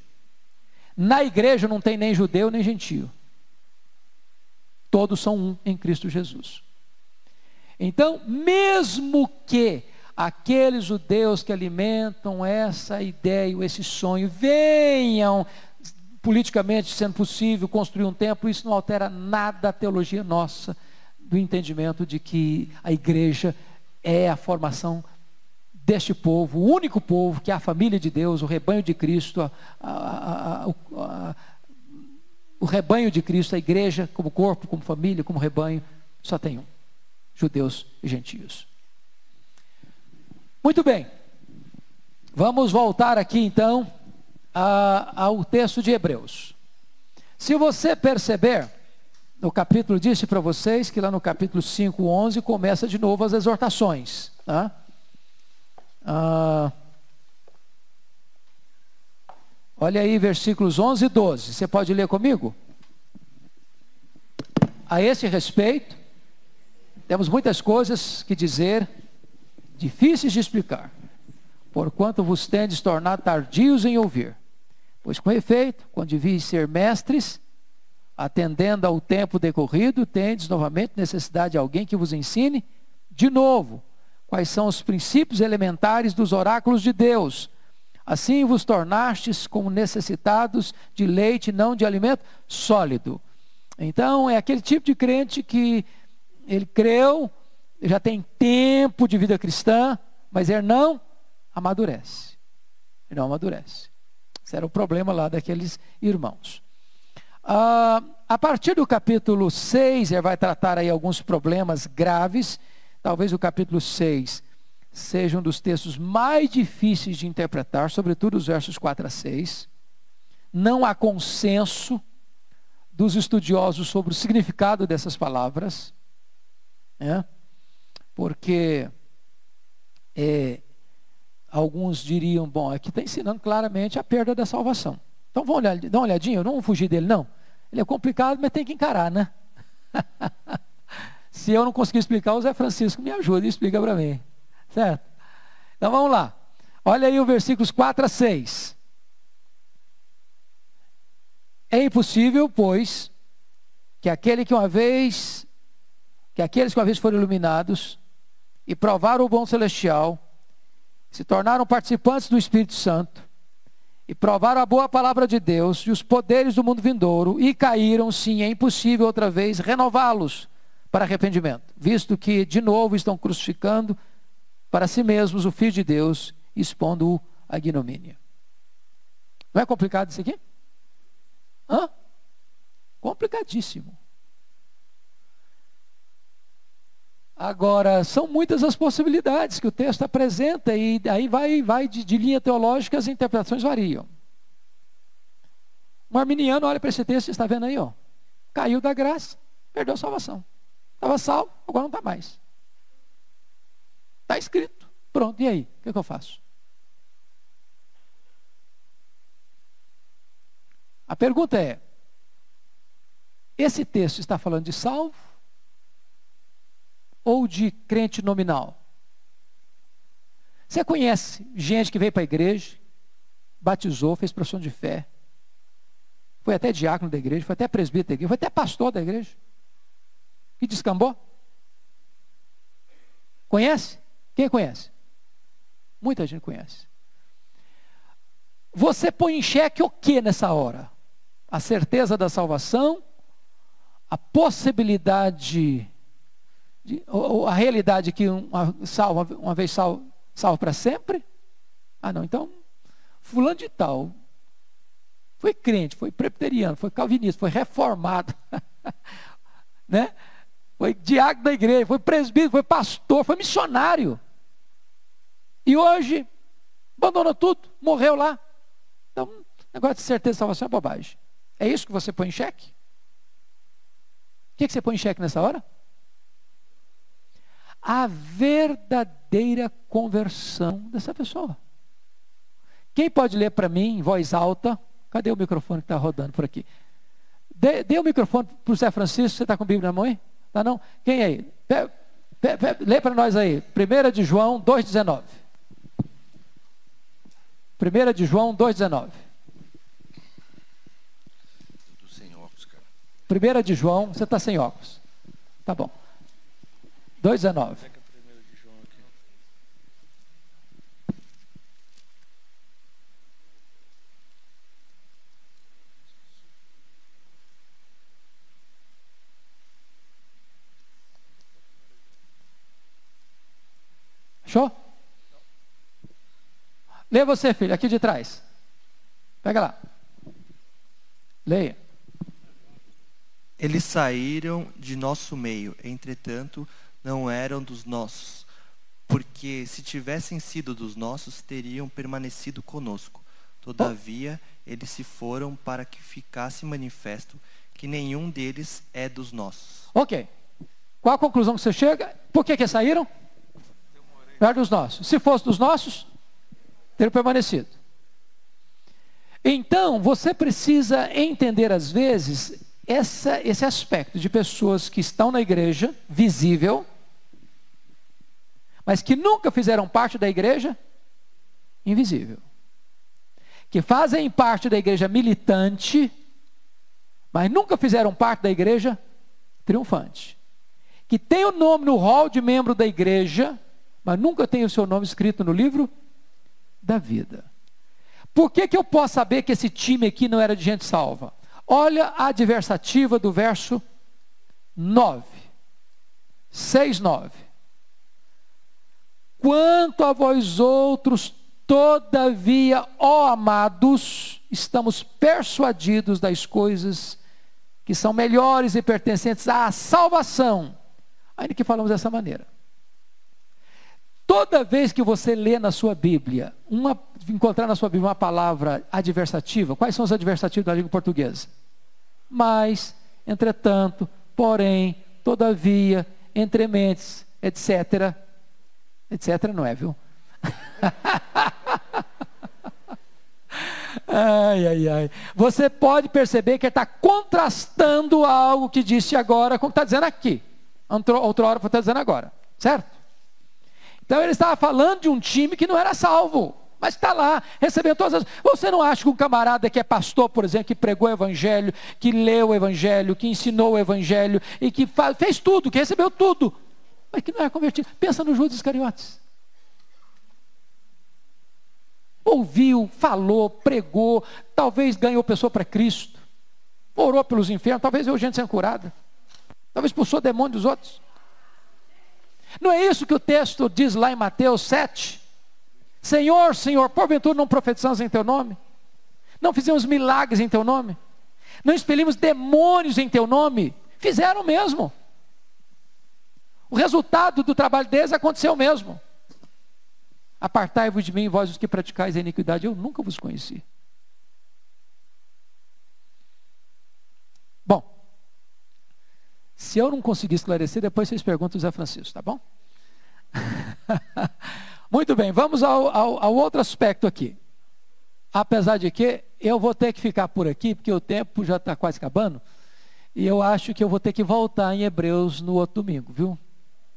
Speaker 1: Na igreja não tem nem judeu nem gentio. Todos são um em Cristo Jesus. Então, mesmo que aqueles judeus que alimentam essa ideia, esse sonho, venham politicamente, sendo possível, construir um templo, isso não altera nada a teologia nossa, do entendimento de que a igreja é a formação deste povo, o único povo que é a família de Deus, o rebanho de Cristo, a, a, a, o rebanho de Cristo, a igreja como corpo, como família, como rebanho, só tem um: judeus e gentios. Muito bem, vamos voltar aqui então ao texto de Hebreus. Se você perceber, no capítulo, disse para vocês que lá no capítulo 5, 11, começa de novo as exortações. Tá? Ah, olha aí, versículos 11 e 12. Você pode ler comigo? A esse respeito, temos muitas coisas que dizer, difíceis de explicar, porquanto vos tendes tornado tardios em ouvir. Pois com efeito, quando devias ser mestres, atendendo ao tempo decorrido, tendes novamente necessidade de alguém que vos ensine de novo quais são os princípios elementares dos oráculos de Deus. Assim vos tornastes como necessitados de leite, não de alimento sólido. Então, é aquele tipo de crente que ele creu, já tem tempo de vida cristã, mas ele não amadurece. Ele não amadurece. Esse era o problema lá daqueles irmãos. Ah, a partir do capítulo 6, ele vai tratar aí alguns problemas graves Talvez o capítulo 6 seja um dos textos mais difíceis de interpretar, sobretudo os versos 4 a 6. Não há consenso dos estudiosos sobre o significado dessas palavras, né? porque é, alguns diriam, bom, aqui está ensinando claramente a perda da salvação. Então vamos olhar, dá uma olhadinha, não vou fugir dele, não. Ele é complicado, mas tem que encarar, né? Se eu não conseguir explicar, o Zé Francisco me ajuda e explica para mim. Certo? Então vamos lá. Olha aí os versículos 4 a 6. É impossível, pois, que aquele que uma vez, que aqueles que uma vez foram iluminados e provaram o bom celestial, se tornaram participantes do Espírito Santo e provaram a boa palavra de Deus e os poderes do mundo vindouro e caíram, sim, é impossível outra vez renová-los para arrependimento, visto que de novo estão crucificando para si mesmos o Filho de Deus, expondo-o à ignomínia. Não é complicado isso aqui? Hã? Complicadíssimo. Agora, são muitas as possibilidades que o texto apresenta, e aí vai, vai de, de linha teológica, as interpretações variam. Um arminiano olha para esse texto e está vendo aí, ó. Caiu da graça, perdeu a salvação. Estava salvo, agora não está mais. Está escrito. Pronto, e aí? O que, é que eu faço? A pergunta é: esse texto está falando de salvo ou de crente nominal? Você conhece gente que veio para a igreja, batizou, fez profissão de fé, foi até diácono da igreja, foi até presbítero da igreja, foi até pastor da igreja, que descambou? Conhece? Quem conhece? Muita gente conhece. você põe em xeque o que nessa hora? A certeza da salvação, a possibilidade, de, ou a realidade que uma, salva, uma vez salvo, salvo para sempre? Ah, não, então, fulano de tal, foi crente, foi presbiteriano, foi calvinista, foi reformado, né? foi diácono da igreja, foi presbítero, foi pastor, foi missionário. E hoje, abandonou tudo, morreu lá. Então, negócio de certeza de salvação é bobagem. É isso que você põe em xeque? O que, que você põe em xeque nessa hora? A verdadeira conversão dessa pessoa. Quem pode ler para mim em voz alta? Cadê o microfone que está rodando por aqui? Dê, dê o microfone para o Zé Francisco. Você está com a Bíblia na mão aí? Tá não? Quem aí? Pe, pe, pe, lê para nós aí. 1 de João 2,19. 1 de João 2,19. 1 de João, você está sem óculos. Tá bom. 2,19. Show? Lê você, filho, aqui de trás. Pega lá. Leia.
Speaker 2: Eles saíram de nosso meio, entretanto, não eram dos nossos. Porque se tivessem sido dos nossos, teriam permanecido conosco. Todavia, eles se foram para que ficasse manifesto que nenhum deles é dos nossos.
Speaker 1: Ok. Qual a conclusão que você chega? Por que, que saíram? Não era dos nossos. Se fosse dos nossos, ter permanecido. Então, você precisa entender, às vezes, essa, esse aspecto de pessoas que estão na igreja, visível, mas que nunca fizeram parte da igreja, invisível. Que fazem parte da igreja militante, mas nunca fizeram parte da igreja triunfante. Que tem o nome no hall de membro da igreja, mas nunca tem o seu nome escrito no livro da vida. Por que, que eu posso saber que esse time aqui não era de gente salva? Olha a adversativa do verso 9. 6, 9. Quanto a vós outros, todavia, ó amados, estamos persuadidos das coisas que são melhores e pertencentes à salvação, ainda que falamos dessa maneira. Toda vez que você lê na sua Bíblia, uma, encontrar na sua Bíblia uma palavra adversativa, quais são os adversativos da língua portuguesa? Mas, entretanto, porém, todavia, entrementes, etc. Etc. não é, viu? ai, ai, ai. Você pode perceber que está contrastando algo que disse agora com o que está dizendo aqui. Outra hora está dizendo agora. Certo? Então ele estava falando de um time que não era salvo, mas está lá, recebendo todas as. Você não acha que um camarada que é pastor, por exemplo, que pregou o evangelho, que leu o evangelho, que ensinou o evangelho e que fez tudo, que recebeu tudo, mas que não é convertido? Pensa no Judas Iscariotes. Ouviu, falou, pregou, talvez ganhou pessoa para Cristo, orou pelos enfermos, talvez viu gente sendo curada, talvez expulsou demônio dos outros. Não é isso que o texto diz lá em Mateus 7? Senhor, Senhor, porventura não profetizamos em teu nome? Não fizemos milagres em teu nome? Não expelimos demônios em teu nome? Fizeram mesmo. O resultado do trabalho deles aconteceu mesmo. Apartai-vos de mim, vós os que praticais a iniquidade, eu nunca vos conheci. Se eu não conseguir esclarecer, depois vocês perguntam o Zé Francisco, tá bom? Muito bem, vamos ao, ao, ao, outro aspecto aqui. Apesar de que eu vou ter que ficar por aqui, porque o tempo já está quase acabando, e eu acho que eu vou ter que voltar em Hebreus no outro domingo, viu?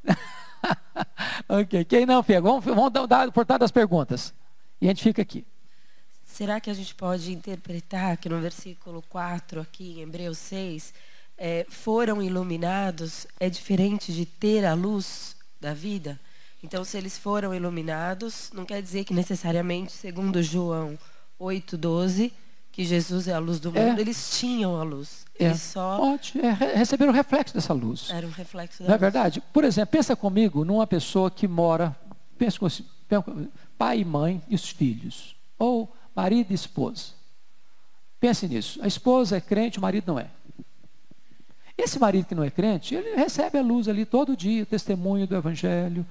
Speaker 1: ok, quem não pegou, vamos, vamos dar, por das perguntas. E a gente fica aqui.
Speaker 3: Será que a gente pode interpretar que no versículo 4, aqui em Hebreus 6, é, foram iluminados é diferente de ter a luz da vida. Então, se eles foram iluminados, não quer dizer que necessariamente, segundo João 8, 12, que Jesus é a luz do
Speaker 1: É.
Speaker 3: mundo, eles tinham a luz.
Speaker 1: É,
Speaker 3: Eles só
Speaker 1: pode, é, re- receberam o reflexo dessa luz.
Speaker 3: eram um reflexo da
Speaker 1: Não é
Speaker 3: luz.
Speaker 1: verdade? Por exemplo, pensa comigo numa pessoa que mora, pensa com- pai e mãe e os filhos, ou marido e esposa. Pense nisso. A esposa é crente, o marido não é. Esse marido que não é crente, ele recebe a luz ali todo dia, testemunho do evangelho,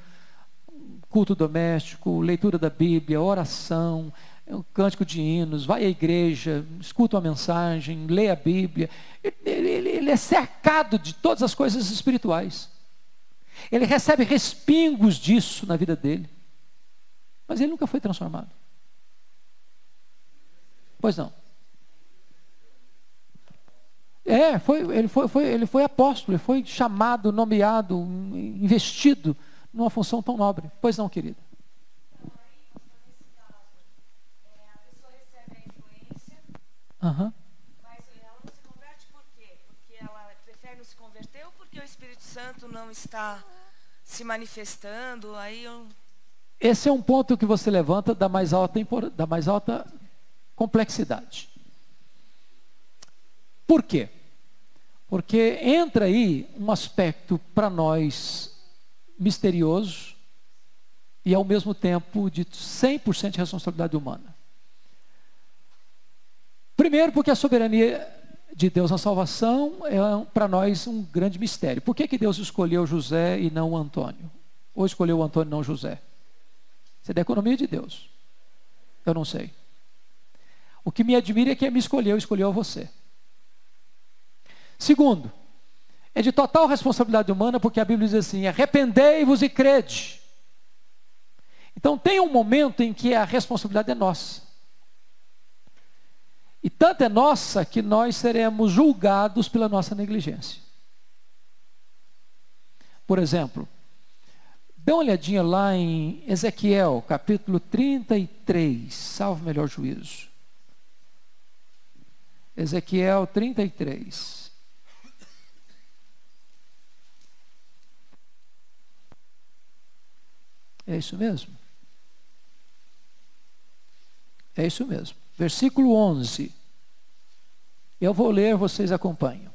Speaker 1: culto doméstico, leitura da Bíblia, oração, um cântico de hinos, vai à igreja, escuta uma mensagem, lê a Bíblia. Ele, ele- ele é cercado de todas as coisas espirituais. Ele recebe respingos disso na vida dele. Mas ele nunca foi transformado. Pois não. É, foi, ele, foi, foi- ele foi apóstolo, ele foi chamado, nomeado, investido numa função tão nobre. Pois não, querido.
Speaker 4: É, a pessoa recebe a influência,
Speaker 1: Aham.
Speaker 4: mas ela não se converte por quê? Porque ela prefere não se converter ou porque o Espírito Santo não está se manifestando? Aí eu.
Speaker 1: Esse é um ponto que você levanta da mais alta, da mais alta complexidade. Por quê? Porque entra aí um aspecto para nós misterioso e ao mesmo tempo de 100% de responsabilidade humana. Primeiro, porque a soberania de Deus na salvação é para nós um grande mistério. Por que, que Deus escolheu José e não Antônio? Ou escolheu Antônio e não José? Isso é da economia de Deus. Eu não sei. O que me admira é que me escolheu, escolheu você. Segundo, é de total responsabilidade humana, porque a Bíblia diz assim: arrependei-vos e crede. Então tem um momento em que a responsabilidade é nossa. E tanto é nossa que nós seremos julgados pela nossa negligência. Por exemplo, dê uma olhadinha lá em Ezequiel, capítulo 33, salvo melhor juízo. Ezequiel 33. É isso mesmo? É isso mesmo. Versículo 11. Eu vou ler, vocês acompanham.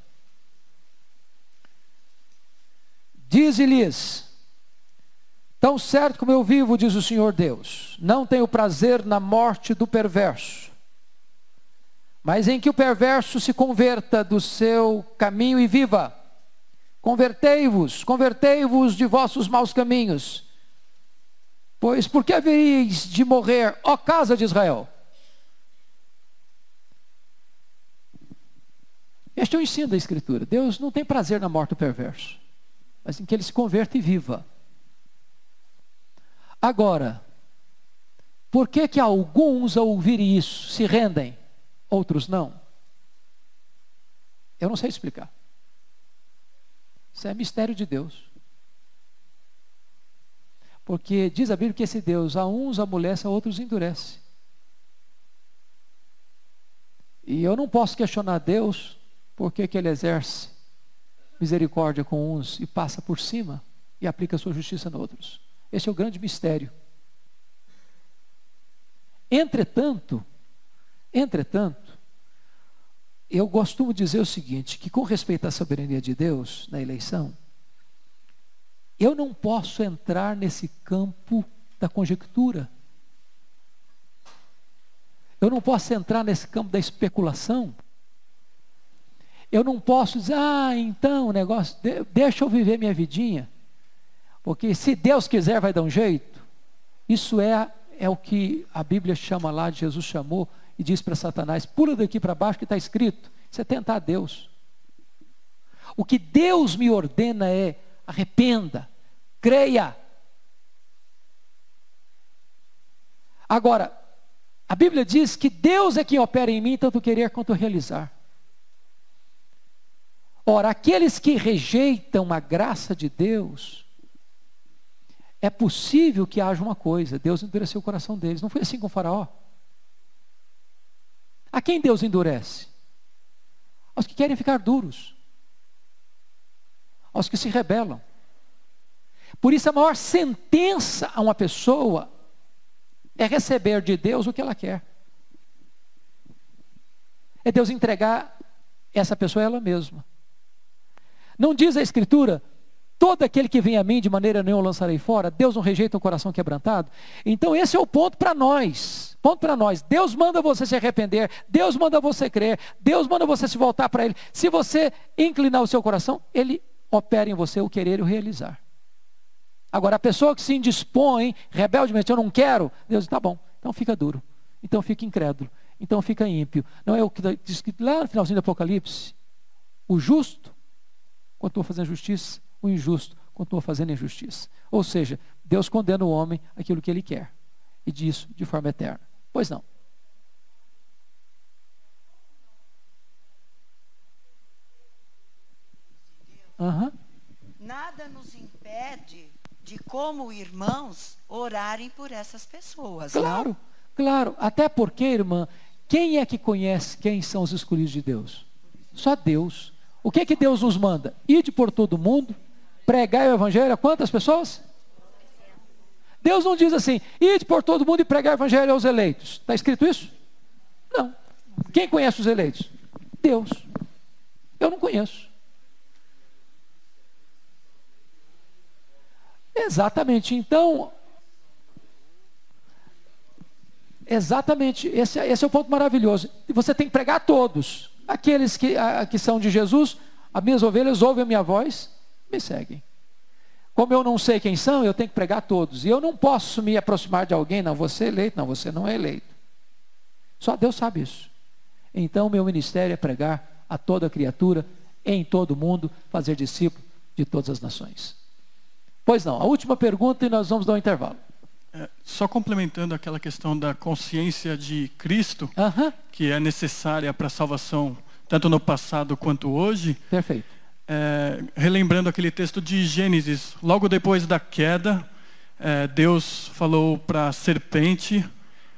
Speaker 1: Dize-lhes: Tão certo como eu vivo, diz o Senhor Deus, não tenho prazer na morte do perverso, mas em que o perverso se converta do seu caminho e viva. Convertei-vos, convertei-vos de vossos maus caminhos. Pois por que haveríeis de morrer, ó casa de Israel? Este é o ensino da Escritura. Deus não tem prazer na morte do perverso, mas em que ele se converta e viva. Agora, por que que alguns ao ouvirem isso se rendem, outros não? Eu não sei explicar. Isso é mistério de Deus. Porque diz a Bíblia que esse Deus a uns amolece, a outros endurece. E eu não posso questionar Deus por que que ele exerce misericórdia com uns e passa por cima e aplica sua justiça em outros. Esse é o grande mistério. Entretanto, entretanto, eu costumo dizer o seguinte, que com respeito à soberania de Deus na eleição, eu não posso entrar nesse campo da conjectura. Eu não posso entrar nesse campo da especulação. Eu não posso dizer, ah, então negócio, de- deixa eu viver minha vidinha. Porque se Deus quiser, vai dar um jeito. Isso é, é o que a Bíblia chama lá, Jesus chamou e diz para Satanás: pula daqui para baixo que está escrito. Isso é tentar Deus. O que Deus me ordena é arrependa, creia. Agora, a Bíblia diz que Deus é quem opera em mim, tanto querer quanto realizar. Ora, aqueles que rejeitam a graça de Deus, é possível que haja uma coisa: Deus endureceu o coração deles. Não foi assim com o Faraó? A quem Deus endurece? Aos que querem ficar duros, aos que se rebelam. Por isso, a maior sentença a uma pessoa é receber de Deus o que ela quer. É Deus entregar essa pessoa a ela mesma. Não diz a Escritura, todo aquele que vem a mim de maneira nenhuma lançarei fora, Deus não rejeita um coração quebrantado. Então esse é o ponto para nós. Ponto para nós. Deus manda você se arrepender, Deus manda você crer, Deus manda você se voltar para Ele. Se você inclinar o seu coração, Ele opera em você o querer e o realizar. Agora, a pessoa que se indispõe rebeldemente, eu não quero, Deus diz, tá bom, então fica duro, então fica incrédulo, então fica ímpio. Não é o que diz lá no finalzinho do Apocalipse? O justo continua fazendo justiça, o injusto continua fazendo injustiça. Ou seja, Deus condena o homem aquilo que ele quer, e disso de forma eterna. Pois não.
Speaker 5: Uhum. Nada nos impede de, como irmãos, orarem por essas pessoas.
Speaker 1: Claro,
Speaker 5: não?
Speaker 1: claro. Até porque, irmã, quem é que conhece quem são os escolhidos de Deus? Só Deus. O que é que Deus nos manda? Ide por todo mundo, pregar o evangelho a quantas pessoas? Deus não diz assim, ide por todo mundo e pregar o evangelho aos eleitos. Está escrito isso? Não. Quem conhece os eleitos? Deus. Eu não conheço. Exatamente. Então, exatamente, esse, esse, é o ponto maravilhoso. Você tem que pregar a todos. Aqueles que, a, que são de Jesus, as minhas ovelhas ouvem a minha voz, me seguem. Como eu não sei quem são, eu tenho que pregar a todos. E eu não posso me aproximar de alguém, não, você é eleito, não, você não é eleito. Só Deus sabe isso. Então, meu ministério é pregar a toda criatura, em todo mundo, fazer discípulo de todas as nações. Pois não, a última pergunta e nós vamos dar um intervalo.
Speaker 6: É, só complementando aquela questão da consciência de Cristo,
Speaker 1: uh -huh.
Speaker 6: que é necessária para a salvação, tanto no passado quanto hoje.
Speaker 1: Perfeito.
Speaker 6: É, relembrando aquele texto de Gênesis, logo depois da queda, é, Deus falou para a serpente,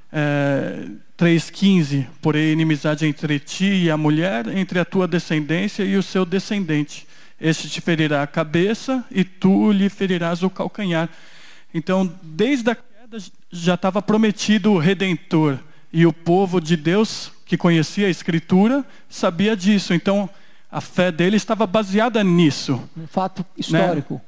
Speaker 6: é, 3,15: Porém, inimizade entre ti e a mulher, entre a tua descendência e o seu descendente. Este te ferirá a cabeça e tu lhe ferirás o calcanhar. Então, desde a queda já estava prometido o redentor. E o povo de Deus, que conhecia a Escritura, sabia disso. Então, a fé dele estava baseada nisso.
Speaker 1: Um fato histórico.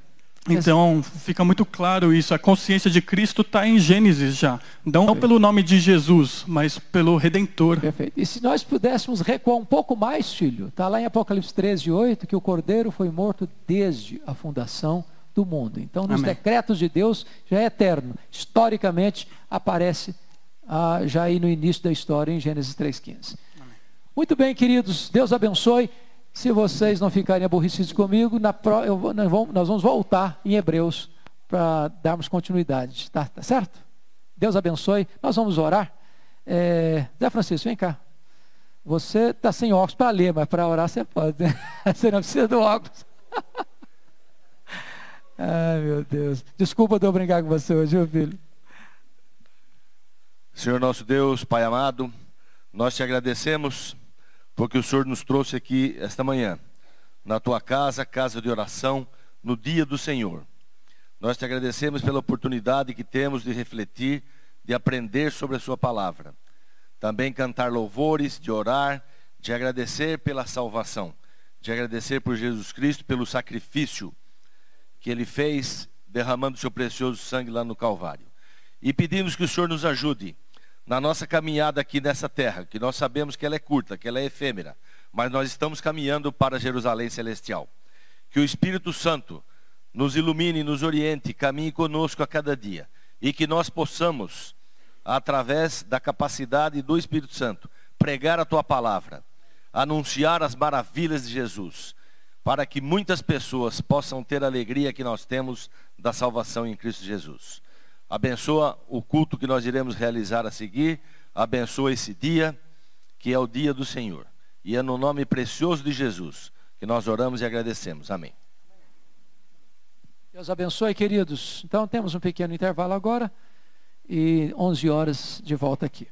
Speaker 1: Né?
Speaker 6: Então, fica muito claro isso. A consciência de Cristo está em Gênesis já. Não Perfeito. pelo nome de Jesus, mas pelo Redentor.
Speaker 1: Perfeito. E se nós pudéssemos recuar um pouco mais, filho, está lá em Apocalipse 13, 8, que o Cordeiro foi morto desde a fundação do mundo. Então, nos Amém. decretos de Deus, já é eterno. Historicamente, aparece ah, já aí no início da história, em Gênesis 3,15. Muito bem, queridos. Deus abençoe. Se vocês não ficarem aborrecidos comigo, pro, eu, nós, vamos, nós, vamos, voltar em Hebreus para darmos continuidade. Tá, tá, certo? Deus abençoe. Nós vamos orar. É, Zé Francisco, vem cá. Você está sem óculos para ler, mas para orar você pode. Né? Você não precisa do óculos. Ai, meu Deus. Desculpa eu brincar com você hoje, meu filho.
Speaker 7: Senhor nosso Deus, Pai amado, nós te agradecemos porque o Senhor nos trouxe aqui esta manhã, na tua casa, casa de oração, no dia do Senhor. Nós te agradecemos pela oportunidade que temos de refletir, de aprender sobre a Sua palavra. Também cantar louvores, de orar, de agradecer pela salvação, de agradecer por Jesus Cristo, pelo sacrifício que Ele fez, derramando seu precioso sangue lá no Calvário. E pedimos que o Senhor nos ajude na nossa caminhada aqui nessa terra, que nós sabemos que ela é curta, que ela é efêmera, mas nós estamos caminhando para Jerusalém celestial. Que o Espírito Santo nos ilumine, nos oriente, caminhe conosco a cada dia e que nós possamos, através da capacidade do Espírito Santo, pregar a tua palavra, anunciar as maravilhas de Jesus, para que muitas pessoas possam ter a alegria que nós temos da salvação em Cristo Jesus. Abençoa o culto que nós iremos realizar a seguir. Abençoa esse dia, que é o dia do Senhor. E é no nome precioso de Jesus que nós oramos e agradecemos. Amém.
Speaker 1: Deus abençoe, queridos. Então temos um pequeno intervalo agora e 11 horas de volta aqui.